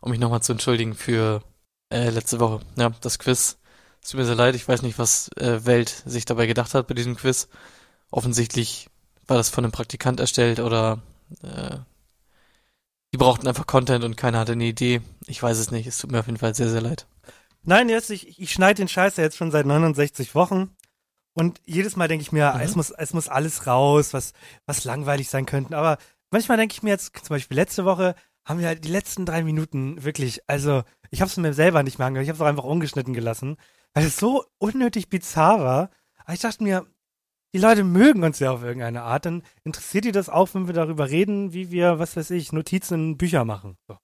[SPEAKER 4] um mich nochmal zu entschuldigen für äh, letzte Woche. Ja, das Quiz. Es tut mir sehr leid, ich weiß nicht, was äh, Welt sich dabei gedacht hat bei diesem Quiz. Offensichtlich war das von einem Praktikant erstellt oder äh, die brauchten einfach Content und keiner hatte eine Idee. Ich weiß es nicht, es tut mir auf jeden Fall sehr, sehr leid.
[SPEAKER 3] Nein, jetzt, ich, ich schneide den Scheiß ja jetzt schon seit 69 Wochen. Und jedes Mal denke ich mir,
[SPEAKER 4] Mhm.
[SPEAKER 3] es, muss, es muss alles raus, was, was langweilig sein könnten. Aber manchmal denke ich mir jetzt, zum Beispiel letzte Woche, haben wir halt die letzten drei Minuten wirklich, also ich habe es mir selber nicht mehr angehört, ich habe es auch einfach ungeschnitten gelassen, weil es so unnötig bizarr war. Aber ich dachte mir, die Leute mögen uns ja auf irgendeine Art, dann interessiert die das auch, wenn wir darüber reden, wie wir, was weiß ich, Notizen in Bücher machen. So.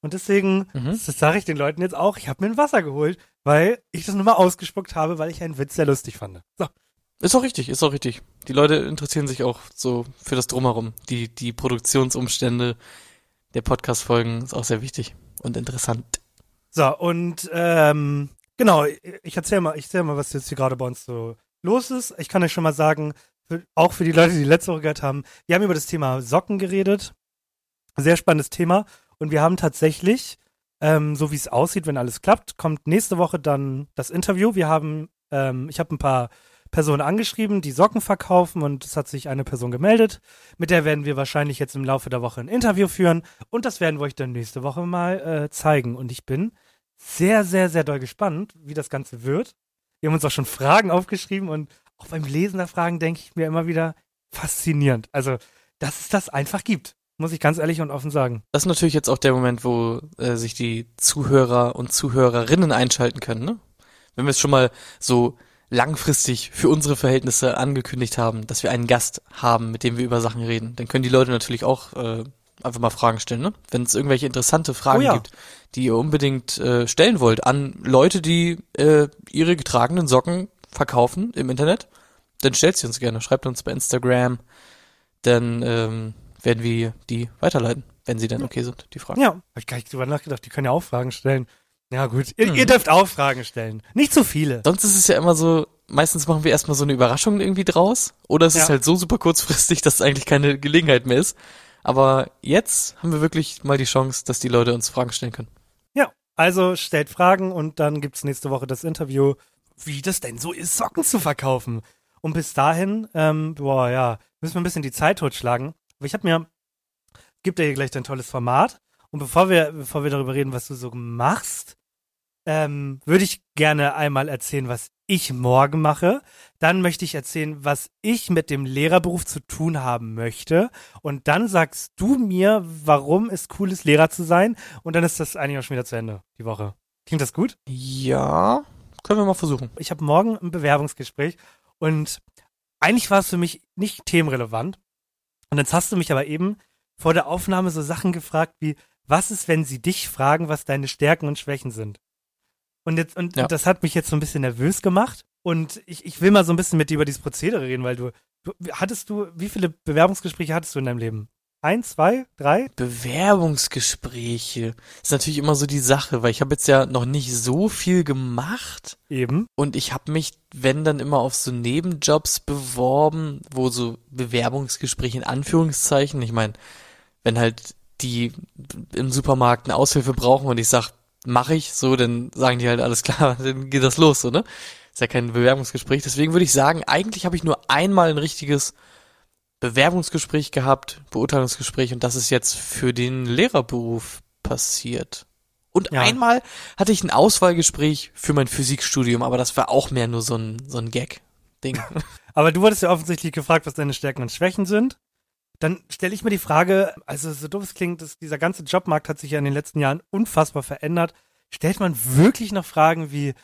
[SPEAKER 3] Und deswegen,
[SPEAKER 4] Mhm.
[SPEAKER 3] das sage ich den Leuten jetzt auch, ich habe mir ein Wasser geholt, weil ich das nur mal ausgespuckt habe, weil ich einen Witz sehr lustig fand. So.
[SPEAKER 4] Ist auch richtig, ist auch richtig. Die Leute interessieren sich auch so für das Drumherum. Die, die Produktionsumstände der Podcast-Folgen ist auch sehr wichtig und interessant.
[SPEAKER 3] So, und ähm, genau, ich erzähl mal, ich erzähl mal, was jetzt hier gerade bei uns so los ist. Ich kann euch schon mal sagen, für, auch für die Leute, die letzte Woche gehört haben, wir haben über das Thema Socken geredet. Sehr spannendes Thema. Und wir haben tatsächlich, ähm, so wie es aussieht, wenn alles klappt, kommt nächste Woche dann das Interview. Wir haben, ähm, ich habe ein paar Personen angeschrieben, die Socken verkaufen und es hat sich eine Person gemeldet. Mit der werden wir wahrscheinlich jetzt im Laufe der Woche ein Interview führen und das werden wir euch dann nächste Woche mal äh, zeigen. Und ich bin sehr, sehr, sehr doll gespannt, wie das Ganze wird. Wir haben uns auch schon Fragen aufgeschrieben und auch beim Lesen der Fragen denke ich mir immer wieder faszinierend. Also, dass es das einfach gibt, muss ich ganz ehrlich und offen sagen.
[SPEAKER 4] Das ist natürlich jetzt auch der Moment, wo äh, sich die Zuhörer und Zuhörerinnen einschalten können, ne? Wenn wir es schon mal so langfristig für unsere Verhältnisse angekündigt haben, dass wir einen Gast haben, mit dem wir über Sachen reden, dann können die Leute natürlich auch äh, einfach mal Fragen stellen, ne? Wenn es irgendwelche interessante Fragen
[SPEAKER 3] Oh ja.
[SPEAKER 4] gibt, die ihr unbedingt äh, stellen wollt an Leute, die äh, ihre getragenen Socken verkaufen im Internet, dann stellt sie uns gerne. Schreibt uns bei Instagram, dann ähm, werden wir die weiterleiten, wenn sie dann okay sind, die Fragen.
[SPEAKER 3] Ja, habe ich gar nicht drüber nachgedacht. Die können ja auch Fragen stellen. Ja, gut. Ihr,
[SPEAKER 4] Mhm.
[SPEAKER 3] ihr dürft auch Fragen stellen. Nicht zu viele.
[SPEAKER 4] Sonst ist es ja immer so, meistens machen wir erstmal so eine Überraschung irgendwie draus. Oder es ist
[SPEAKER 3] Ja.
[SPEAKER 4] halt so super kurzfristig, dass es eigentlich keine Gelegenheit mehr ist. Aber jetzt haben wir wirklich mal die Chance, dass die Leute uns Fragen stellen können.
[SPEAKER 3] Ja, also stellt Fragen und dann gibt's nächste Woche das Interview, wie das denn so ist, Socken zu verkaufen. Und bis dahin, ähm, boah, ja, müssen wir ein bisschen die Zeit totschlagen. Aber ich habe mir, gibt dir hier gleich dein tolles Format. Und bevor wir, bevor wir darüber reden, was du so machst, ähm, würde ich gerne einmal erzählen, was ich morgen mache. Dann möchte ich erzählen, was ich mit dem Lehrerberuf zu tun haben möchte. Und dann sagst du mir, warum es cool ist, Lehrer zu sein. Und dann ist das eigentlich auch schon wieder zu Ende, die Woche. Klingt das gut?
[SPEAKER 4] Ja, können wir mal versuchen.
[SPEAKER 3] Ich habe morgen ein Bewerbungsgespräch und eigentlich war es für mich nicht themenrelevant. Und jetzt hast du mich aber eben vor der Aufnahme so Sachen gefragt wie, was ist, wenn sie dich fragen, was deine Stärken und Schwächen sind? Und jetzt, und,
[SPEAKER 4] Ja.
[SPEAKER 3] und das hat mich jetzt so ein bisschen nervös gemacht. Und ich, ich will mal so ein bisschen mit dir über dieses Prozedere reden, weil du, du hattest du, wie viele Bewerbungsgespräche hattest du in deinem Leben? Eins, zwei, drei?
[SPEAKER 4] Bewerbungsgespräche ist natürlich immer so die Sache, weil ich habe jetzt ja noch nicht so viel gemacht
[SPEAKER 3] Eben.
[SPEAKER 4] und ich habe mich, wenn dann immer auf so Nebenjobs beworben, wo so Bewerbungsgespräche in Anführungszeichen, ich meine, wenn halt die im Supermarkt eine Aushilfe brauchen und ich sag, mache ich so, dann sagen die halt alles klar, dann geht das los, so, ne? Ist ja kein Bewerbungsgespräch. Deswegen würde ich sagen, eigentlich habe ich nur einmal ein richtiges Bewerbungsgespräch gehabt, Beurteilungsgespräch und das ist jetzt für den Lehrerberuf passiert. Und
[SPEAKER 3] Ja.
[SPEAKER 4] einmal hatte ich ein Auswahlgespräch für mein Physikstudium, aber das war auch mehr nur so ein, so ein Gag-Ding.
[SPEAKER 3] Aber du wurdest ja offensichtlich gefragt, was deine Stärken und Schwächen sind. Dann stelle ich mir die Frage, also so doof es klingt, dass dieser ganze Jobmarkt hat sich ja in den letzten Jahren unfassbar verändert. Stellt man wirklich noch Fragen wie,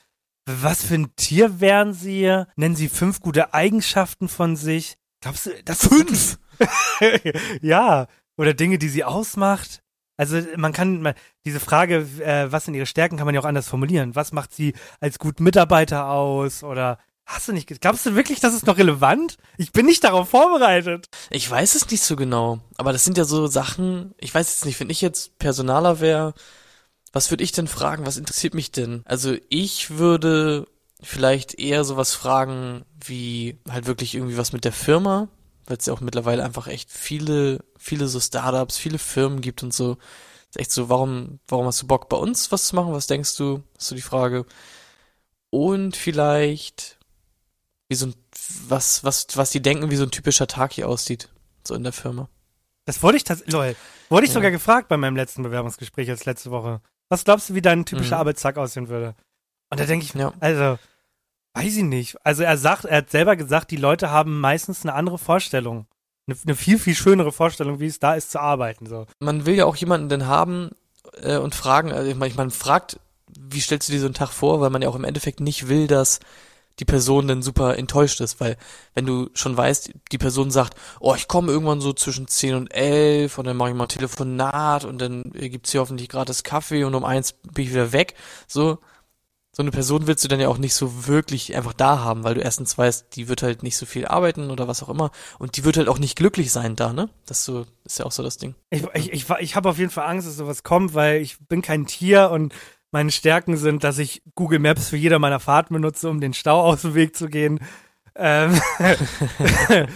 [SPEAKER 3] was für ein Tier wären sie? Nennen sie fünf gute Eigenschaften von sich? Glaubst du, das fünf? ja, oder Dinge, die sie ausmacht. Also man kann man, diese Frage, äh, was sind ihre Stärken, kann man ja auch anders formulieren. Was macht sie als guten Mitarbeiter aus? Oder hast du nicht? Glaubst du wirklich, das ist noch relevant? Ich bin nicht darauf vorbereitet.
[SPEAKER 4] Ich weiß es nicht so genau, aber das sind ja so Sachen, ich weiß jetzt nicht, wenn ich jetzt Personaler wäre, was würde ich denn fragen, was interessiert mich denn? Also ich würde vielleicht eher sowas fragen wie halt wirklich irgendwie was mit der Firma, weil es ja auch mittlerweile einfach echt viele, viele so Startups, viele Firmen gibt und so. Ist echt so, warum, warum hast du Bock bei uns was zu machen? Was denkst du? Ist so die Frage. Und vielleicht, wie so ein, was, was, was die denken, wie so ein typischer Tag hier aussieht. So in der Firma.
[SPEAKER 3] Das wurde ich tatsächlich, lol, wurde ich
[SPEAKER 4] Ja.
[SPEAKER 3] sogar gefragt bei meinem letzten Bewerbungsgespräch als letzte Woche. Was glaubst du, wie dein typischer
[SPEAKER 4] Mhm.
[SPEAKER 3] Arbeitstag aussehen würde? Und da denke ich,
[SPEAKER 4] Ja.
[SPEAKER 3] also, weiß ich nicht. Also er sagt, er hat selber gesagt, die Leute haben meistens eine andere Vorstellung. Eine, eine viel, viel schönere Vorstellung, wie es da ist zu arbeiten, so.
[SPEAKER 4] Man will ja auch jemanden denn haben äh, und fragen, also ich meine, man fragt, wie stellst du dir so einen Tag vor, weil man ja auch im Endeffekt nicht will, dass die Person dann super enttäuscht ist, weil wenn du schon weißt, die Person sagt, oh, ich komme irgendwann so zwischen 10 und 11 und dann mache ich mal ein Telefonat und dann gibt's hier hoffentlich gratis Kaffee und um eins bin ich wieder weg, so so eine Person willst du dann ja auch nicht so wirklich einfach da haben, weil du erstens weißt, die wird halt nicht so viel arbeiten oder was auch immer und die wird halt auch nicht glücklich sein da, ne? Das ist so ist ja auch so das Ding.
[SPEAKER 3] Ich, ich, ich, ich habe auf jeden Fall Angst, dass sowas kommt, weil ich bin kein Tier und meine Stärken sind, dass ich Google Maps für jede meiner Fahrten benutze, um den Stau aus dem Weg zu gehen. Ähm,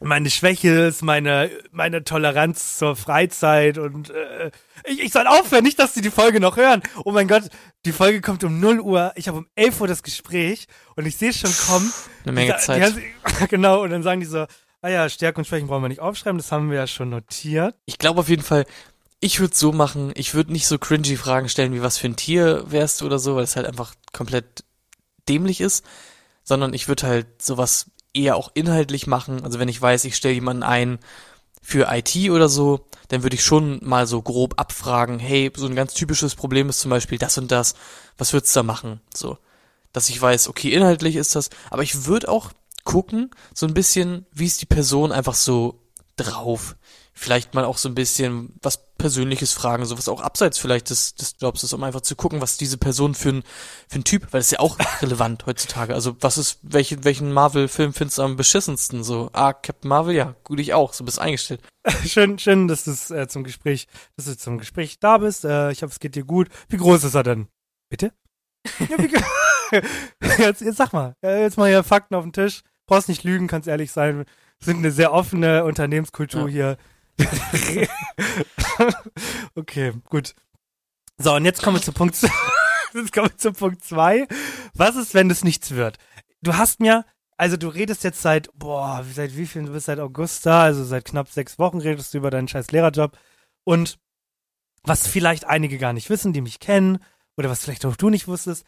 [SPEAKER 3] meine Schwäche ist meine, meine Toleranz zur Freizeit und äh, ich, ich soll aufhören, nicht, dass sie die Folge noch hören. Oh mein Gott, die Folge kommt um 0 Uhr, ich habe um 11 Uhr das Gespräch und ich sehe es schon kommen.
[SPEAKER 4] Eine Menge
[SPEAKER 3] Die
[SPEAKER 4] Zeit.
[SPEAKER 3] Die, genau, und dann sagen die so, ah ja, Stärken und Schwächen brauchen wir nicht aufschreiben, das haben wir ja schon notiert.
[SPEAKER 4] Ich glaube auf jeden Fall, ich würde so machen, ich würde nicht so cringy Fragen stellen, wie was für ein Tier wärst du oder so, weil es halt einfach komplett dämlich ist, sondern ich würde halt sowas eher auch inhaltlich machen. Also wenn ich weiß, ich stelle jemanden ein für IT oder so, dann würde ich schon mal so grob abfragen, hey, so ein ganz typisches Problem ist zum Beispiel das und das, was würdest du da machen? So. Dass ich weiß, okay, inhaltlich ist das, aber ich würde auch gucken, so ein bisschen, wie ist die Person einfach so drauf? Vielleicht mal auch so ein bisschen was Persönliches fragen, sowas auch abseits vielleicht des, des Jobs ist, um einfach zu gucken, was diese Person für ein, für ein Typ, weil das ist ja auch relevant heutzutage. Also was ist, welche, welchen Marvel-Film findest du am beschissensten? So, ah, Captain Marvel, ja, gut, ich auch, so bist eingestellt.
[SPEAKER 3] schön, schön, dass du äh, zum Gespräch, dass du zum Gespräch da bist. Äh, ich hoffe, es geht dir gut. Wie groß ist er denn? Bitte? ja, wie, jetzt, jetzt sag mal, jetzt mal hier Fakten auf den Tisch. Brauchst nicht lügen, kannst ehrlich sein. Wir sind eine sehr offene Unternehmenskultur
[SPEAKER 4] Ja.
[SPEAKER 3] hier. okay, gut. So, und jetzt kommen wir zu Punkt, jetzt kommen wir zu Punkt zwei. Was ist, wenn es nichts wird? Du hast mir, also du redest jetzt seit, boah, seit wie viel, du bist seit August da, also seit knapp sechs Wochen redest du über deinen scheiß Lehrerjob. Und was vielleicht einige gar nicht wissen, die mich kennen, oder was vielleicht auch du nicht wusstest,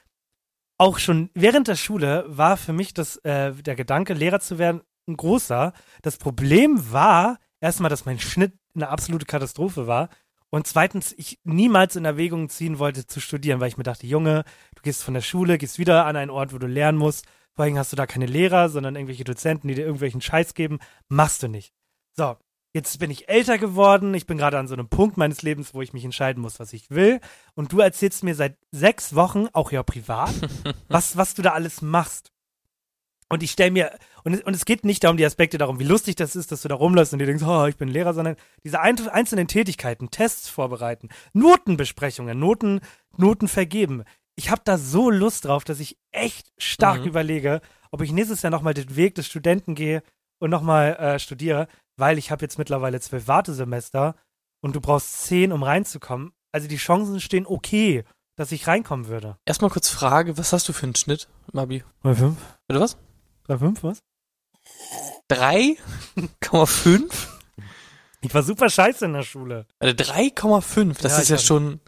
[SPEAKER 3] auch schon während der Schule war für mich das, äh, der Gedanke, Lehrer zu werden, ein großer. Das Problem war erstmal, dass mein Schnitt eine absolute Katastrophe war. Und zweitens, ich niemals in Erwägung ziehen wollte zu studieren, weil ich mir dachte, Junge, du gehst von der Schule, gehst wieder an einen Ort, wo du lernen musst. Vor allem hast du da keine Lehrer, sondern irgendwelche Dozenten, die dir irgendwelchen Scheiß geben. Machst du nicht. So, jetzt bin ich älter geworden. Ich bin gerade an so einem Punkt meines Lebens, wo ich mich entscheiden muss, was ich will. Und du erzählst mir seit sechs Wochen, auch ja privat, was, was du da alles machst. Und ich stelle mir, und, es- und es geht nicht darum, die Aspekte darum, wie lustig das ist, dass du da rumläufst und dir denkst, oh, ich bin Lehrer, sondern diese ein, einzelnen Tätigkeiten, Tests vorbereiten, Notenbesprechungen, Noten, Noten vergeben. Ich habe da so Lust drauf, dass ich echt stark
[SPEAKER 4] Mhm.
[SPEAKER 3] überlege, ob ich nächstes Jahr nochmal den Weg des Studenten gehe und nochmal äh, studiere, weil ich habe jetzt mittlerweile zwölf Wartesemester und du brauchst zehn, um reinzukommen. Also die Chancen stehen okay, dass ich reinkommen würde.
[SPEAKER 4] Erstmal kurz Frage, was hast du für einen Schnitt, Mabi?
[SPEAKER 3] 3,5?
[SPEAKER 4] Oder was?
[SPEAKER 3] 3,5, was?
[SPEAKER 4] 3,5?
[SPEAKER 3] Ich war super scheiße in der Schule.
[SPEAKER 4] Also 3,5, das
[SPEAKER 3] Ja,
[SPEAKER 4] ist ja schon,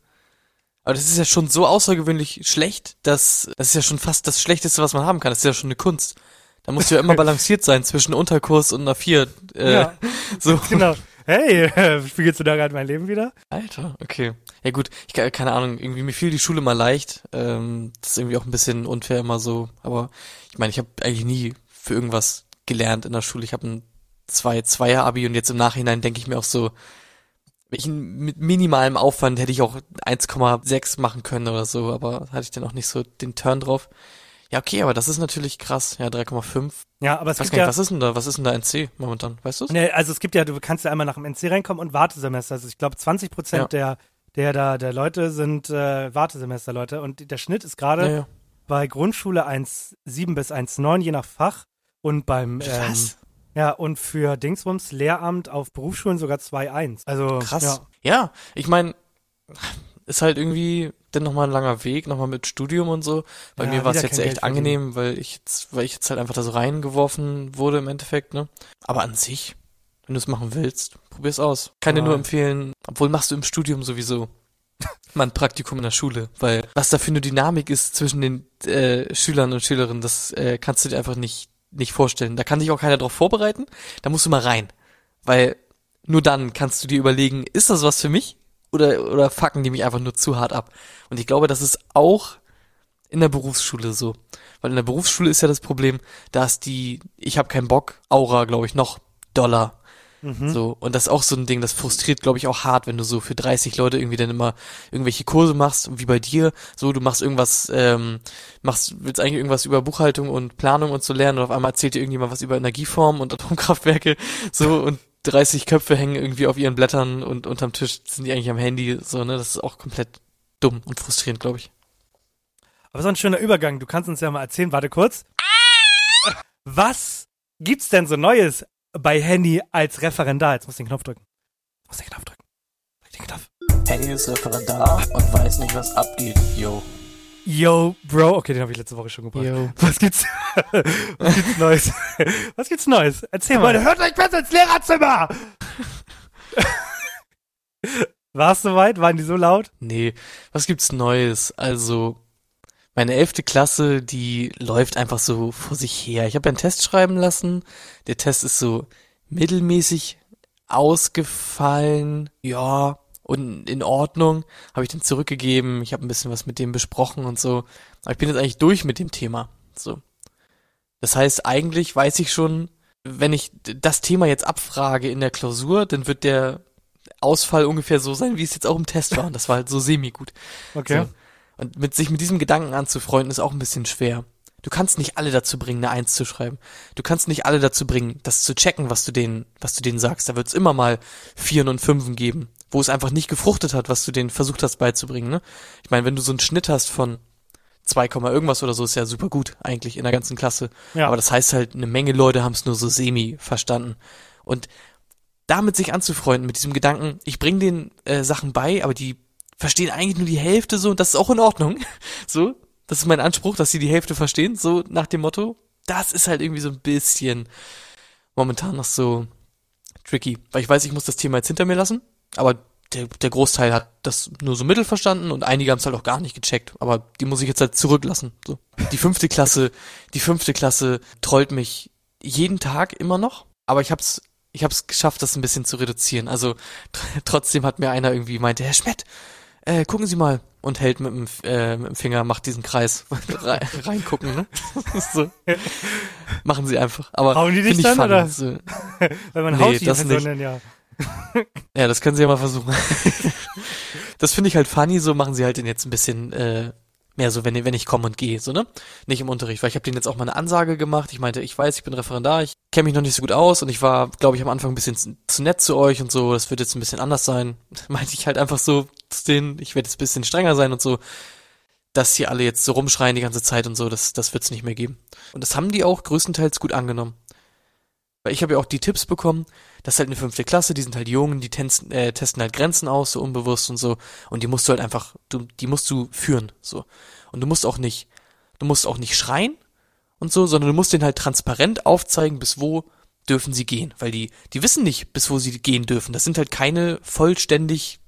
[SPEAKER 4] aber das ist ja schon so außergewöhnlich schlecht, dass, das ist ja schon fast das Schlechteste, was man haben kann. Das ist ja schon eine Kunst. Da musst du ja immer balanciert sein zwischen Unterkurs und einer 4. Äh,
[SPEAKER 3] Ja.
[SPEAKER 4] So.
[SPEAKER 3] Genau. Hey, spiegelst du da gerade mein Leben wieder?
[SPEAKER 4] Alter, okay. Ja gut, ich ke- keine Ahnung, irgendwie mir fiel die Schule mal leicht. Ähm, das ist irgendwie auch ein bisschen unfair immer so. Aber ich meine, ich habe eigentlich nie für irgendwas gelernt in der Schule. Ich habe ein zwei Zweier Abi und jetzt im Nachhinein denke ich mir auch so, ich, mit minimalem Aufwand hätte ich auch 1,6 machen können oder so, aber hatte ich dann auch nicht so den Turn drauf. Ja, okay, aber das ist natürlich krass. Ja, 3,5.
[SPEAKER 3] Ja, aber es
[SPEAKER 4] Weiß
[SPEAKER 3] gibt
[SPEAKER 4] nicht,
[SPEAKER 3] ja,
[SPEAKER 4] was ist denn da? Was ist denn da NC momentan? Weißt du
[SPEAKER 3] nee, also es gibt ja, du kannst ja einmal nach dem NC reinkommen und Wartesemester. Also ich glaube 20 Prozent
[SPEAKER 4] Ja.
[SPEAKER 3] der, der da, der Leute sind äh, Wartesemesterleute und der Schnitt ist gerade
[SPEAKER 4] Ja,
[SPEAKER 3] bei Grundschule 1,7 bis 1,9 je nach Fach und beim, ähm, ja, und für Dingsbums Lehramt auf Berufsschulen sogar 2,1. Also,
[SPEAKER 4] Krass.
[SPEAKER 3] Ja.
[SPEAKER 4] Ja, ich meine, ist halt irgendwie dann nochmal ein langer Weg, nochmal mit Studium und so. Bei
[SPEAKER 3] Ja,
[SPEAKER 4] mir war es jetzt echt
[SPEAKER 3] Geld verdienen.
[SPEAKER 4] angenehm, weil ich jetzt, weil ich jetzt halt einfach da so reingeworfen wurde im Endeffekt, ne? Aber an sich, wenn du es machen willst, probier's aus. Kann dir
[SPEAKER 3] Ja.
[SPEAKER 4] nur empfehlen, obwohl machst du im Studium sowieso mal ein Praktikum in der Schule, weil was da für eine Dynamik ist zwischen den äh, Schülern und Schülerinnen, das äh, kannst du dir einfach nicht nicht vorstellen. Da kann sich auch keiner drauf vorbereiten. Da musst du mal rein, weil nur dann kannst du dir überlegen, ist das was für mich oder oder fucken die mich einfach nur zu hart ab? Und ich glaube, das ist auch in der Berufsschule so, weil in der Berufsschule ist ja das Problem, dass die ich habe keinen Bock Aura, glaube ich, noch doller.
[SPEAKER 3] Mhm.
[SPEAKER 4] so, und das ist auch so ein Ding, das frustriert, glaube ich, auch hart, wenn du so für 30 Leute irgendwie dann immer irgendwelche Kurse machst, wie bei dir, so, du machst irgendwas, ähm, machst, willst eigentlich irgendwas über Buchhaltung und Planung und so lernen und auf einmal erzählt dir irgendjemand was über Energieformen und Atomkraftwerke, so, und 30 Köpfe hängen irgendwie auf ihren Blättern und unterm Tisch sind die eigentlich am Handy, so, ne, das ist auch komplett dumm und frustrierend, glaube ich.
[SPEAKER 3] Aber so ein schöner Übergang. Du kannst uns ja mal erzählen, warte kurz. Was gibt's denn so Neues bei Handy als Referendar? Jetzt muss ich den Knopf drücken. Muss den Knopf drücken. Drück den Knopf.
[SPEAKER 4] Handy ist Referendar und weiß nicht, was abgeht, yo.
[SPEAKER 3] Yo, Bro. Okay, den habe ich letzte Woche schon gebracht.
[SPEAKER 4] Yo.
[SPEAKER 3] Was gibt's? Was gibt's Neues? Was gibt's Neues? Erzähl mal. hört euch besser ins Lehrerzimmer! War es soweit? Waren die so laut?
[SPEAKER 4] Nee, was gibt's Neues? Also, meine elfte Klasse, die läuft einfach so vor sich her. Ich habe einen Test schreiben lassen. Der Test ist so mittelmäßig ausgefallen. Ja, und in Ordnung. Habe ich den zurückgegeben. Ich habe ein bisschen was mit dem besprochen und so. Aber ich bin jetzt eigentlich durch mit dem Thema. So. Das heißt, eigentlich weiß ich schon, wenn ich das Thema jetzt abfrage in der Klausur, dann wird der Ausfall ungefähr so sein, wie es jetzt auch im Test war. Und das war halt so semi-gut.
[SPEAKER 3] Okay.
[SPEAKER 4] So. Und mit sich mit diesem Gedanken anzufreunden, ist auch ein bisschen schwer. Du kannst nicht alle dazu bringen, eine Eins zu schreiben. Du kannst nicht alle dazu bringen, das zu checken, was du denen, was du denen sagst. Da wird es immer mal Vieren und Fünfen geben, wo es einfach nicht gefruchtet hat, was du denen versucht hast beizubringen. Ne? Ich meine, wenn du so einen Schnitt hast von 2, Komma irgendwas oder so, ist ja super gut eigentlich in der ganzen Klasse.
[SPEAKER 3] Ja.
[SPEAKER 4] Aber das heißt halt, eine Menge Leute haben es nur so semi verstanden. Und damit sich anzufreunden, mit diesem Gedanken, ich bringe denen äh, Sachen bei, aber die verstehen eigentlich nur die Hälfte so und das ist auch in Ordnung. So, das ist mein Anspruch, dass sie die Hälfte verstehen, so nach dem Motto. Das ist halt irgendwie so ein bisschen momentan noch so tricky, weil ich weiß, ich muss das Thema jetzt hinter mir lassen, aber der, der Großteil hat das nur so mittel verstanden und einige haben es halt auch gar nicht gecheckt, aber die muss ich jetzt halt zurücklassen. So. Die fünfte Klasse, die fünfte Klasse trollt mich jeden Tag immer noch, aber ich hab's ich habe es geschafft, das ein bisschen zu reduzieren. Also tr- trotzdem hat mir einer irgendwie meinte, Herr Schmidt, äh, gucken Sie mal und hält mit dem, äh, mit dem Finger, macht diesen Kreis rein, reingucken, ne? so. Machen Sie einfach. Aber
[SPEAKER 3] Hauen die dich dann, oder?
[SPEAKER 4] So.
[SPEAKER 3] Weil man
[SPEAKER 4] Nee,
[SPEAKER 3] haut die
[SPEAKER 4] das
[SPEAKER 3] Personen ja.
[SPEAKER 4] Ja, das können Sie ja mal versuchen. das finde ich halt funny, so machen Sie halt den jetzt ein bisschen äh, mehr so, wenn, wenn ich komme und gehe, so, ne? Nicht im Unterricht, weil ich habe denen jetzt auch mal eine Ansage gemacht. Ich meinte, ich weiß, ich bin Referendar, ich kenne mich noch nicht so gut aus und ich war, glaube ich, am Anfang ein bisschen zu, zu nett zu euch und so, das wird jetzt ein bisschen anders sein. meinte ich halt einfach so zu denen, ich werde jetzt ein bisschen strenger sein und so. Dass hier alle jetzt so rumschreien die ganze Zeit und so, das, das wird's nicht mehr geben. Und das haben die auch größtenteils gut angenommen. Weil ich habe ja auch die Tipps bekommen, das ist halt eine fünfte Klasse, die sind halt jung, die testen, äh, testen halt Grenzen aus, so unbewusst und so. Und die musst du halt einfach, du, die musst du führen, so. Und du musst auch nicht, du musst auch nicht schreien und so, sondern du musst denen halt transparent aufzeigen, bis wo dürfen sie gehen. Weil die, die wissen nicht, bis wo sie gehen dürfen. Das sind halt keine vollständig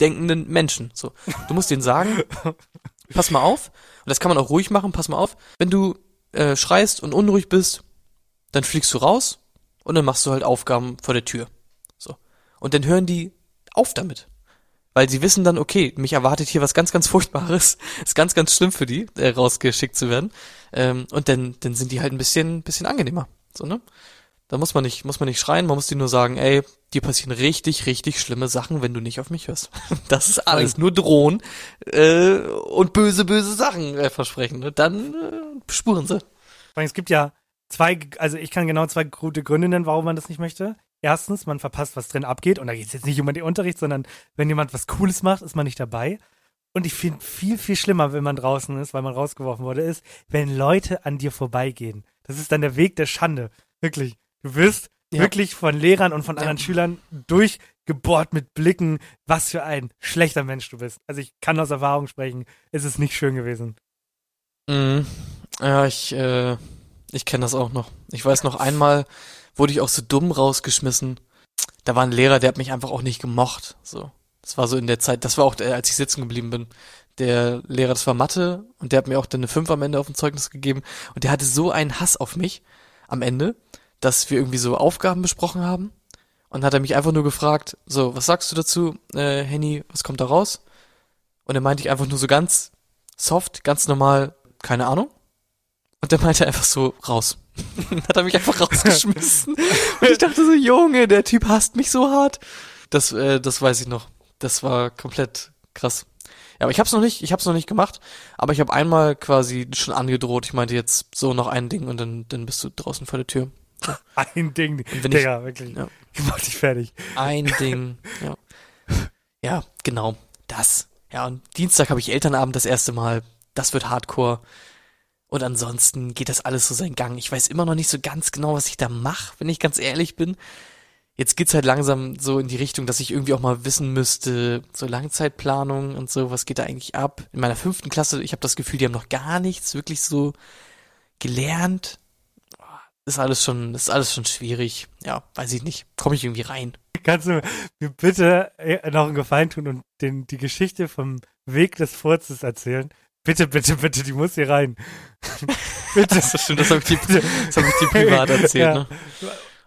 [SPEAKER 4] denkenden Menschen, so. Du musst denen sagen, pass mal auf, und das kann man auch ruhig machen, pass mal auf, wenn du äh, schreist und unruhig bist, dann fliegst du raus und dann machst du halt Aufgaben vor der Tür. So. Und dann hören die auf damit. Weil sie wissen dann, okay, mich erwartet hier was ganz, ganz Furchtbares. Ist ganz, ganz schlimm für die, äh, rausgeschickt zu werden. Ähm, und dann, dann sind die halt ein bisschen, bisschen angenehmer. So, ne? Da muss man nicht, muss man nicht schreien, man muss dir nur sagen, ey, dir passieren richtig, richtig schlimme Sachen, wenn du nicht auf mich hörst. Das ist alles. Nur drohen äh, und böse, böse Sachen äh, versprechen. Ne? Dann äh, spuren sie.
[SPEAKER 3] Es gibt ja zwei, also ich kann genau zwei gute Gründe nennen, warum man das nicht möchte. Erstens, man verpasst, was drin abgeht. Und da geht es jetzt nicht um den Unterricht, sondern wenn jemand was Cooles macht, ist man nicht dabei. Und ich finde viel, viel schlimmer, wenn man draußen ist, weil man rausgeworfen wurde, ist, wenn Leute an dir vorbeigehen. Das ist dann der Weg der Schande. Wirklich. Du wirst
[SPEAKER 4] Ja.
[SPEAKER 3] wirklich von Lehrern und von
[SPEAKER 4] Ja.
[SPEAKER 3] anderen Schülern durchgebohrt mit Blicken, was für ein schlechter Mensch du bist. Also ich kann aus Erfahrung sprechen, es ist nicht schön gewesen.
[SPEAKER 4] Mhm. Ja, ich, äh, ich kenne das auch noch. Ich weiß noch einmal wurde ich auch so dumm rausgeschmissen. Da war ein Lehrer, der hat mich einfach auch nicht gemocht. So, das war so in der Zeit. Das war auch, äh, als ich sitzen geblieben bin. Der Lehrer, das war Mathe und der hat mir auch dann eine 5 am Ende auf dem Zeugnis gegeben und der hatte so einen Hass auf mich am Ende, dass wir irgendwie so Aufgaben besprochen haben und hat er mich einfach nur gefragt, so, was sagst du dazu, äh, Henny, was kommt da raus? Und dann meinte ich einfach nur so ganz soft, ganz normal, keine Ahnung. Und der meinte einfach so, raus. Dann hat er mich einfach rausgeschmissen. Und ich dachte so, Junge, der Typ hasst mich so hart. Das, äh, das weiß ich noch. Das war komplett krass. Ja, aber ich hab's noch nicht, ich hab's noch nicht gemacht, aber ich habe einmal quasi schon angedroht. Ich meinte jetzt so noch ein Ding und dann, dann bist du draußen vor der Tür.
[SPEAKER 3] Ein Ding,
[SPEAKER 4] wenn ich-
[SPEAKER 3] Digga, wirklich.
[SPEAKER 4] Ja.
[SPEAKER 3] Ich mach dich fertig.
[SPEAKER 4] Ein Ding. Ja. ja, genau. Das. Ja, und Dienstag habe ich Elternabend das erste Mal. Das wird Hardcore. Und ansonsten geht das alles so seinen Gang. Ich weiß immer noch nicht so ganz genau, was ich da mache, wenn ich ganz ehrlich bin. Jetzt geht's halt langsam so in die Richtung, dass ich irgendwie auch mal wissen müsste, so Langzeitplanung und so, was geht da eigentlich ab? In meiner fünften Klasse, ich habe das Gefühl, die haben noch gar nichts wirklich so gelernt. Ist alles schon, ist alles schon schwierig. Ja, weiß ich nicht. Komme ich irgendwie rein.
[SPEAKER 3] Kannst du mir bitte äh, noch einen Gefallen tun und den, die Geschichte vom Weg des Furzes erzählen? Bitte, bitte, bitte, die muss hier rein. bitte.
[SPEAKER 4] Das stimmt, das habe ich, hab ich dir privat erzählt,
[SPEAKER 3] Ja.
[SPEAKER 4] ne?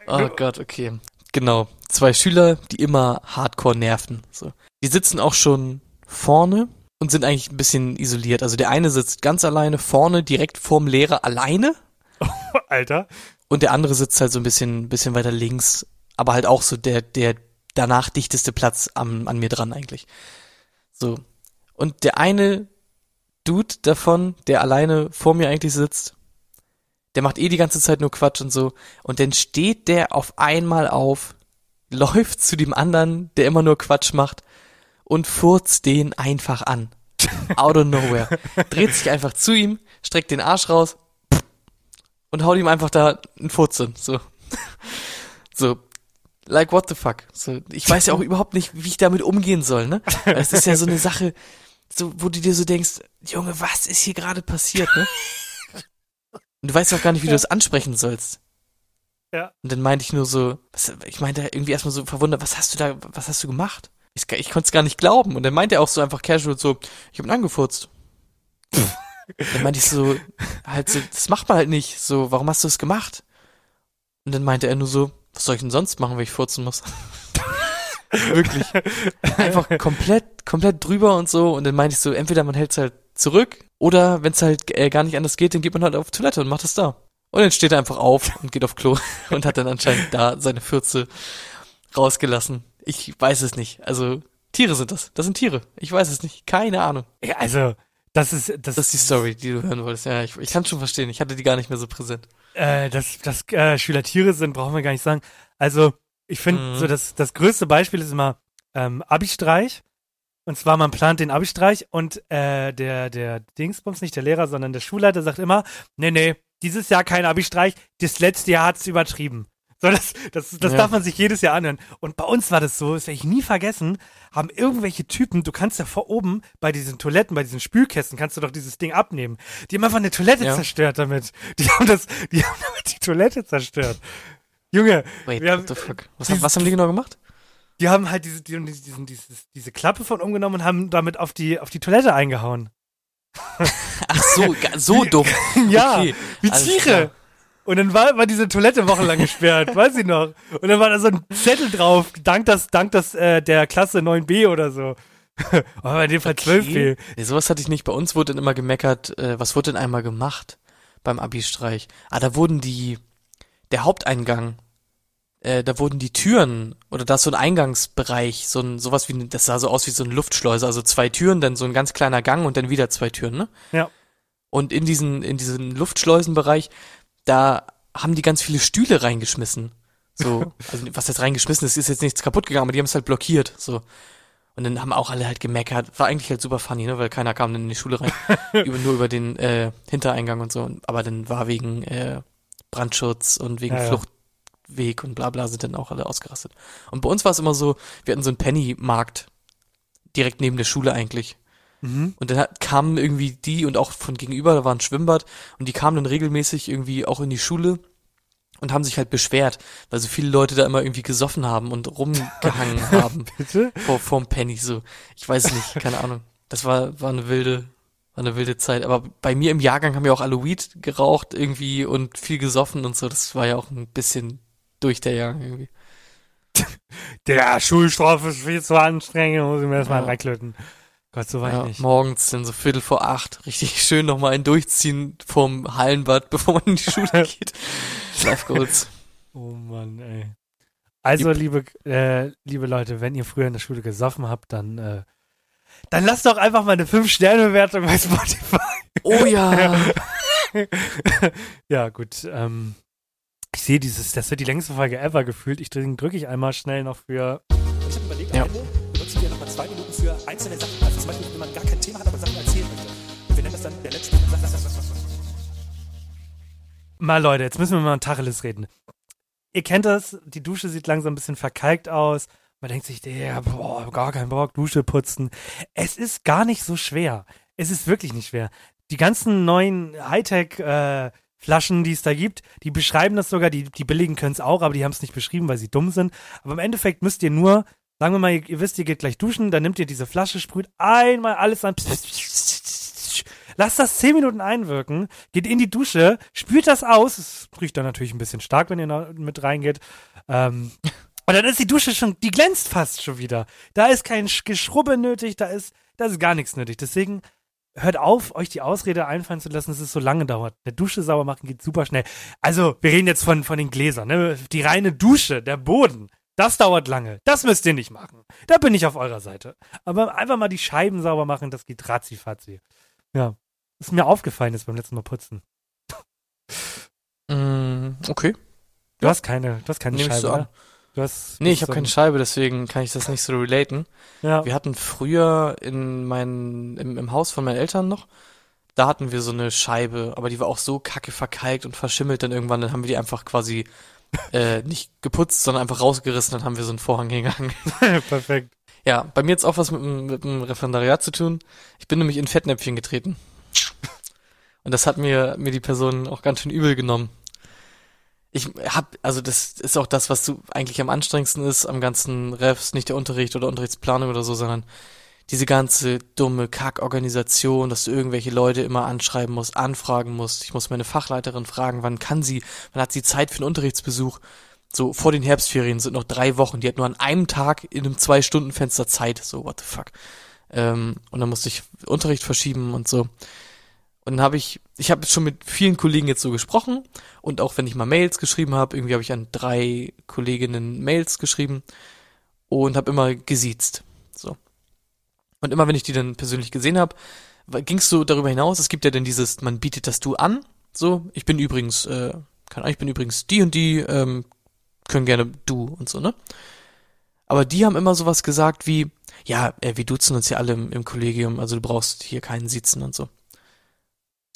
[SPEAKER 4] Oh Gott, okay. Genau. Zwei Schüler, die immer hardcore nerven. So. Die sitzen auch schon vorne und sind eigentlich ein bisschen isoliert. Also der eine sitzt ganz alleine vorne, direkt vorm Lehrer alleine.
[SPEAKER 3] Alter.
[SPEAKER 4] Und der andere sitzt halt so ein bisschen, bisschen weiter links, aber halt auch so der, der danach dichteste Platz am, an mir dran eigentlich. So. Und der eine Dude davon, der alleine vor mir eigentlich sitzt, der macht eh die ganze Zeit nur Quatsch und so. Und dann steht der auf einmal auf, läuft zu dem anderen, der immer nur Quatsch macht und furzt den einfach an. Out of nowhere. Dreht sich einfach zu ihm, streckt den Arsch raus und haut ihm einfach da einen Furz hin. So. So. Like what the fuck? So, ich weiß ja auch überhaupt nicht, wie ich damit umgehen soll, ne? Es ist ja so eine Sache, so, wo du dir so denkst, Junge, was ist hier gerade passiert, ne? Und du weißt auch gar nicht, wie du das ansprechen sollst.
[SPEAKER 3] Ja.
[SPEAKER 4] Und dann meinte ich nur so, was, ich meinte irgendwie erstmal so verwundert, was hast du da, was hast du gemacht? Ich, ich konnte es gar nicht glauben. Und dann meinte er auch so einfach casual so, ich hab ihn angefurzt. dann meinte ich so, halt so, das macht man halt nicht. So, warum hast du das gemacht? Und dann meinte er nur so, was soll ich denn sonst machen, wenn ich furzen muss? Wirklich. Einfach komplett, komplett drüber und so. Und dann meinte ich so, entweder man hält es halt zurück oder wenn es halt äh, gar nicht anders geht, dann geht man halt auf Toilette und macht es da. Und dann steht er einfach auf und geht auf Klo und hat dann anscheinend da seine Fürze rausgelassen. Ich weiß es nicht. Also, Tiere sind das. Das sind Tiere. Ich weiß es nicht. Keine Ahnung.
[SPEAKER 3] Ja, also, das ist, das,
[SPEAKER 4] Das ist die Story, die du hören wolltest. Ja, ich, ich kann schon verstehen. Ich hatte die gar nicht mehr so präsent.
[SPEAKER 3] äh, dass, dass äh, Schüler Tiere sind, brauchen wir gar nicht sagen. Also, ich finde,
[SPEAKER 4] Mhm.
[SPEAKER 3] so das, das größte Beispiel ist immer ähm, Abi-Streich. Und zwar, man plant den Abi-Streich und äh, der, der Dingsbums, nicht der Lehrer, sondern der Schulleiter sagt immer, nee, nee, dieses Jahr kein Abi-Streich, das letzte Jahr hat's übertrieben. So, das, das, das
[SPEAKER 4] Ja.
[SPEAKER 3] darf man sich jedes Jahr anhören. Und bei uns war das so, das werde ich nie vergessen, haben irgendwelche Typen, du kannst ja vor oben bei diesen Toiletten, bei diesen Spülkästen, kannst du doch dieses Ding abnehmen. Die haben einfach eine Toilette
[SPEAKER 4] Ja.
[SPEAKER 3] zerstört damit. Die haben das, die haben damit die Toilette zerstört. Junge,
[SPEAKER 4] Wait,
[SPEAKER 3] wir haben,
[SPEAKER 4] what the fuck? Was,
[SPEAKER 3] dieses-
[SPEAKER 4] was haben die genau gemacht?
[SPEAKER 3] die haben halt diese, die, diesen, dieses, diese Klappe von umgenommen und haben damit auf die, auf die Toilette eingehauen.
[SPEAKER 4] Ach so, so dumm.
[SPEAKER 3] Ja,
[SPEAKER 4] Okay,
[SPEAKER 3] wie Tiere. Und dann war, war diese Toilette wochenlang gesperrt, weiß ich noch. Und dann war da so ein Zettel drauf, dank das, dank das äh, der Klasse 9b oder so. Aber in dem Fall 12b.
[SPEAKER 4] Nee, sowas hatte ich nicht. Bei uns wurde dann immer gemeckert, äh, was wurde denn einmal gemacht beim Abi-Streich? Ah, da wurden die, der Haupteingang, äh, da wurden die Türen, oder da ist so ein Eingangsbereich, so ein, sowas wie, das sah so aus wie so ein Luftschleuse, also zwei Türen, dann so ein ganz kleiner Gang und dann wieder zwei Türen, ne?
[SPEAKER 3] Ja.
[SPEAKER 4] Und in diesen, in diesen Luftschleusenbereich, da haben die ganz viele Stühle reingeschmissen. So, also was jetzt reingeschmissen ist, ist jetzt nichts kaputt gegangen, aber die haben es halt blockiert, so. Und dann haben auch alle halt gemeckert. War eigentlich halt super funny, ne, weil keiner kam dann in die Schule rein. über, nur über den äh, Hintereingang und so. Aber dann war wegen äh, Brandschutz und wegen
[SPEAKER 3] Ja.
[SPEAKER 4] Fluchtweg und bla bla sind dann auch alle ausgerastet. Und bei uns war es immer so, wir hatten so einen Penny-Markt direkt neben der Schule eigentlich.
[SPEAKER 3] Mhm.
[SPEAKER 4] Und dann hat, kamen irgendwie die und auch von gegenüber, da war ein Schwimmbad und die kamen dann regelmäßig irgendwie auch in die Schule und haben sich halt beschwert, weil so viele Leute da immer irgendwie gesoffen haben und rumgehangen haben
[SPEAKER 3] Bitte?
[SPEAKER 4] vor vorm Penny so. Ich weiß nicht, keine Ahnung. Das war war eine wilde eine wilde Zeit, aber bei mir im Jahrgang haben ja auch alle Weed geraucht irgendwie und viel gesoffen und so. Das war ja auch ein bisschen durch der Jahrgang irgendwie.
[SPEAKER 3] Der Schulstrafe ist viel zu anstrengend, muss ich mir erstmal
[SPEAKER 4] Ja.
[SPEAKER 3] reinklöten. Gott, so war
[SPEAKER 4] Ja,
[SPEAKER 3] ich nicht.
[SPEAKER 4] morgens dann so Viertel vor acht richtig schön nochmal ein Durchziehen vorm Hallenbad, bevor man in die Schule geht. Life Goals.
[SPEAKER 3] Oh Mann, ey. Also, liebe, äh, liebe Leute, wenn ihr früher in der Schule gesoffen habt, dann, äh, dann lasst doch einfach mal eine 5-Sterne-Bewertung bei Spotify.
[SPEAKER 4] Oh ja.
[SPEAKER 3] ja, gut. Ähm, ich sehe dieses, das wird die längste Folge ever gefühlt. Ich drücke drück ich einmal schnell noch für.
[SPEAKER 7] Ich habe überlegt,
[SPEAKER 4] Ja.
[SPEAKER 7] am Ende benutzen wir nochmal zwei Minuten für einzelne Sachen. Also zum Beispiel, wenn man gar kein Thema hat, aber Sachen erzählen möchte. Und wir nennen das dann der letzte.
[SPEAKER 3] Mal Leute, jetzt müssen wir mal ein Tacheles reden. Ihr kennt das, die Dusche sieht langsam ein bisschen verkalkt aus. Man denkt sich, der, boah, gar keinen Bock, Dusche putzen. Es ist gar nicht so schwer. Es ist wirklich nicht schwer. Die ganzen neuen Hightech-Flaschen, die es da gibt, die beschreiben das sogar, die, die billigen können es auch, aber die haben es nicht beschrieben, weil sie dumm sind. Aber im Endeffekt müsst ihr nur, sagen wir mal, ihr, ihr wisst, ihr geht gleich duschen, dann nehmt ihr diese Flasche, sprüht einmal alles an. Lasst das 10 Minuten einwirken, geht in die Dusche, spült das aus. Es riecht dann natürlich ein bisschen stark, wenn ihr mit reingeht. Ähm, und dann ist die Dusche schon, die glänzt fast schon wieder. Da ist kein Sch- Geschrubbe nötig, da ist, da ist gar nichts nötig. Deswegen hört auf, euch die Ausrede einfallen zu lassen, dass es so lange dauert. Eine Dusche sauber machen geht super schnell. Also, wir reden jetzt von, von den Gläsern, ne? Die reine Dusche, der Boden, das dauert lange. Das müsst ihr nicht machen. Da bin ich auf eurer Seite. Aber einfach mal die Scheiben sauber machen, das geht ratzi-fatzi. Ja. Ist mir aufgefallen jetzt beim letzten Mal putzen.
[SPEAKER 4] Mm, okay.
[SPEAKER 3] Du
[SPEAKER 4] Ja.
[SPEAKER 3] hast keine, du hast keine
[SPEAKER 4] Nehm
[SPEAKER 3] Scheibe? Du hast,
[SPEAKER 4] Nee, ich habe keine
[SPEAKER 3] ein-
[SPEAKER 4] Scheibe, deswegen kann ich das nicht so relaten.
[SPEAKER 3] Ja.
[SPEAKER 4] Wir hatten früher in meinen, im, im Haus von meinen Eltern noch, da hatten wir so eine Scheibe, aber die war auch so kacke verkalkt und verschimmelt dann irgendwann, dann haben wir die einfach quasi äh, nicht geputzt, sondern einfach rausgerissen, dann haben wir so einen Vorhang hingehangen.
[SPEAKER 3] Perfekt.
[SPEAKER 4] Ja, bei mir jetzt auch was mit, dem- mit dem Referendariat zu tun. Ich bin nämlich in Fettnäpfchen getreten. Und das hat mir, mir die Person auch ganz schön übel genommen. Ich hab, also das ist auch das, was du eigentlich am anstrengendsten ist, am ganzen Refs, nicht der Unterricht oder Unterrichtsplanung oder so, sondern diese ganze dumme Kackorganisation, dass du irgendwelche Leute immer anschreiben musst, anfragen musst. Ich muss meine Fachleiterin fragen, wann kann sie, wann hat sie Zeit für einen Unterrichtsbesuch? So, vor den Herbstferien sind noch drei Wochen. Die hat nur an einem Tag in einem Zwei-Stunden-Fenster Zeit. So, what the fuck. Ähm, und dann musste ich Unterricht verschieben und so. Und dann habe ich, ich habe schon mit vielen Kollegen jetzt so gesprochen und auch wenn ich mal Mails geschrieben habe, irgendwie habe ich an drei Kolleginnen Mails geschrieben und habe immer gesiezt. So. Und immer wenn ich die dann persönlich gesehen habe, ging es so darüber hinaus, es gibt ja dann dieses, man bietet das Du an. So, ich bin übrigens, äh, Ahnung, ich bin übrigens die und die, ähm, können gerne du und so, ne? Aber die haben immer sowas gesagt wie, ja, äh, wir duzen uns ja alle im, im Kollegium, also du brauchst hier keinen Sitzen und so.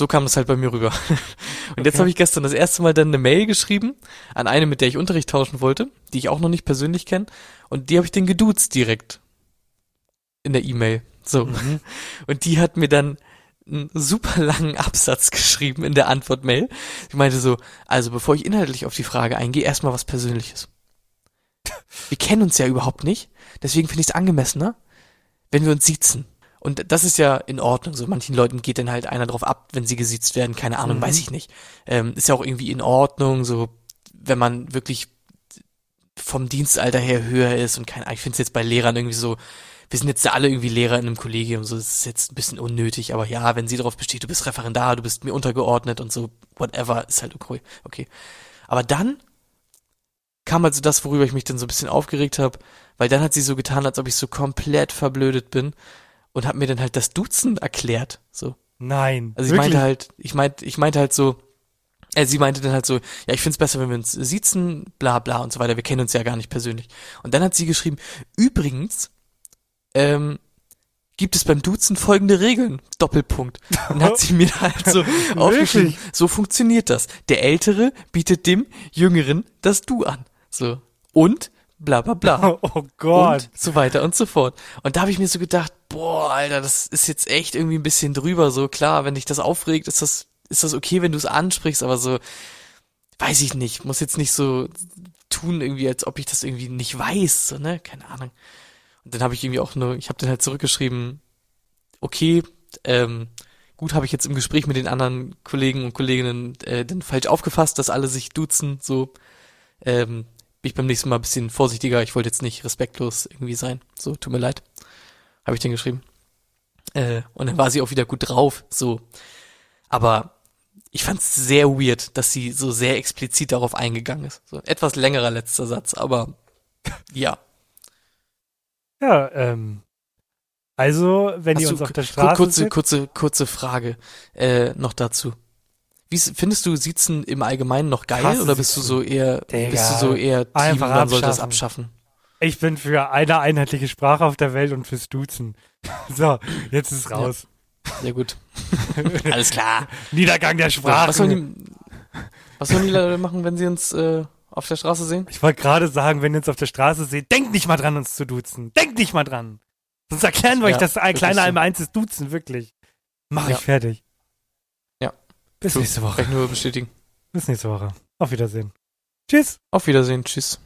[SPEAKER 4] So kam das halt bei mir rüber. Und jetzt
[SPEAKER 3] Okay.
[SPEAKER 4] habe ich gestern das erste Mal dann eine Mail geschrieben an eine, mit der ich Unterricht tauschen wollte, die ich auch noch nicht persönlich kenne. Und die habe ich den geduzt direkt. In der E-Mail. So.
[SPEAKER 3] Mhm.
[SPEAKER 4] Und die hat mir dann einen super langen Absatz geschrieben in der Antwortmail. Ich meinte so, also bevor ich inhaltlich auf die Frage eingehe, erstmal was Persönliches. Wir kennen uns ja überhaupt nicht, deswegen finde ich es angemessener, wenn wir uns siezen. Und das ist ja in Ordnung. So manchen Leuten geht dann halt einer drauf ab, wenn sie gesiezt werden. Keine Ahnung,
[SPEAKER 3] Mhm.
[SPEAKER 4] weiß ich nicht. Ähm, ist ja auch irgendwie in Ordnung, so wenn man wirklich vom Dienstalter her höher ist und Ahnung. Ich finde es jetzt bei Lehrern irgendwie so, wir sind jetzt alle irgendwie Lehrer in einem Kollegium, so das ist jetzt ein bisschen unnötig, aber ja, wenn sie darauf besteht, du bist Referendar, du bist mir untergeordnet und so, whatever, ist halt okay. okay. Aber dann kam also das, worüber ich mich dann so ein bisschen aufgeregt habe, weil dann hat sie so getan, als ob ich so komplett verblödet bin und hat mir dann halt das Duzen erklärt, so.
[SPEAKER 3] Nein.
[SPEAKER 4] Also ich
[SPEAKER 3] wirklich?
[SPEAKER 4] meinte halt, ich meinte, ich meinte halt so, äh, sie meinte dann halt so, ja, ich find's besser, wenn wir uns siezen, bla bla und so weiter. Wir kennen uns ja gar nicht persönlich. Und dann hat sie geschrieben, übrigens, ähm, gibt es beim Duzen folgende Regeln. Doppelpunkt. Dann hat sie mir halt so aufgeschrieben, so funktioniert das. Der Ältere bietet dem Jüngeren das Du an. So. Und bla bla bla.
[SPEAKER 3] Oh Gott.
[SPEAKER 4] Und so weiter und so fort. Und da habe ich mir so gedacht, boah, Alter, das ist jetzt echt irgendwie ein bisschen drüber. So klar, wenn dich das aufregt, ist das, ist das okay, wenn du es ansprichst, aber so, weiß ich nicht, muss jetzt nicht so tun, irgendwie, als ob ich das irgendwie nicht weiß, so, ne? Keine Ahnung. Und dann habe ich irgendwie auch nur, ich habe dann halt zurückgeschrieben, okay, ähm, gut, habe ich jetzt im Gespräch mit den anderen Kollegen und Kolleginnen äh, dann falsch aufgefasst, dass alle sich duzen, so, ähm, bin ich beim nächsten Mal ein bisschen vorsichtiger. Ich wollte jetzt nicht respektlos irgendwie sein. So, tut mir leid. Habe ich den geschrieben. Äh, und dann war sie auch wieder gut drauf. So. Aber ich fand es sehr weird, dass sie so sehr explizit darauf eingegangen ist. So etwas längerer letzter Satz, aber ja.
[SPEAKER 3] Ja, ähm. Also, wenn ihr
[SPEAKER 4] Hast
[SPEAKER 3] uns
[SPEAKER 4] du-
[SPEAKER 3] auf der Straße
[SPEAKER 4] kurze, kurze, kurze Frage äh, noch dazu. Wie findest du Sitzen im Allgemeinen noch geil
[SPEAKER 3] Hasse
[SPEAKER 4] oder bist du so eher
[SPEAKER 3] Digga.
[SPEAKER 4] bist du so eher Team,
[SPEAKER 3] Einfach
[SPEAKER 4] man sollte das
[SPEAKER 3] abschaffen. ich bin für eine einheitliche Sprache auf der Welt und fürs Duzen. So, jetzt ist raus.
[SPEAKER 4] Sehr gut. Alles klar.
[SPEAKER 3] Niedergang der
[SPEAKER 4] Was
[SPEAKER 3] Sprache.
[SPEAKER 4] sollen die, was sollen die Leute machen, wenn sie uns äh, auf der Straße sehen?
[SPEAKER 3] Ich wollte gerade sagen, wenn ihr uns auf der Straße seht, denkt nicht mal dran, uns zu duzen. Denkt nicht mal dran. Sonst erklären wir euch
[SPEAKER 4] Ja,
[SPEAKER 3] das ein
[SPEAKER 4] wirklich
[SPEAKER 3] kleine
[SPEAKER 4] so.
[SPEAKER 3] einmal eins ist Duzen, wirklich. Mach
[SPEAKER 4] Ja.
[SPEAKER 3] ich fertig. Bis nächste
[SPEAKER 4] Kann
[SPEAKER 3] Woche.
[SPEAKER 4] ich nur bestätigen.
[SPEAKER 3] Bis nächste Woche. Auf Wiedersehen. Tschüss.
[SPEAKER 4] Auf Wiedersehen. Tschüss.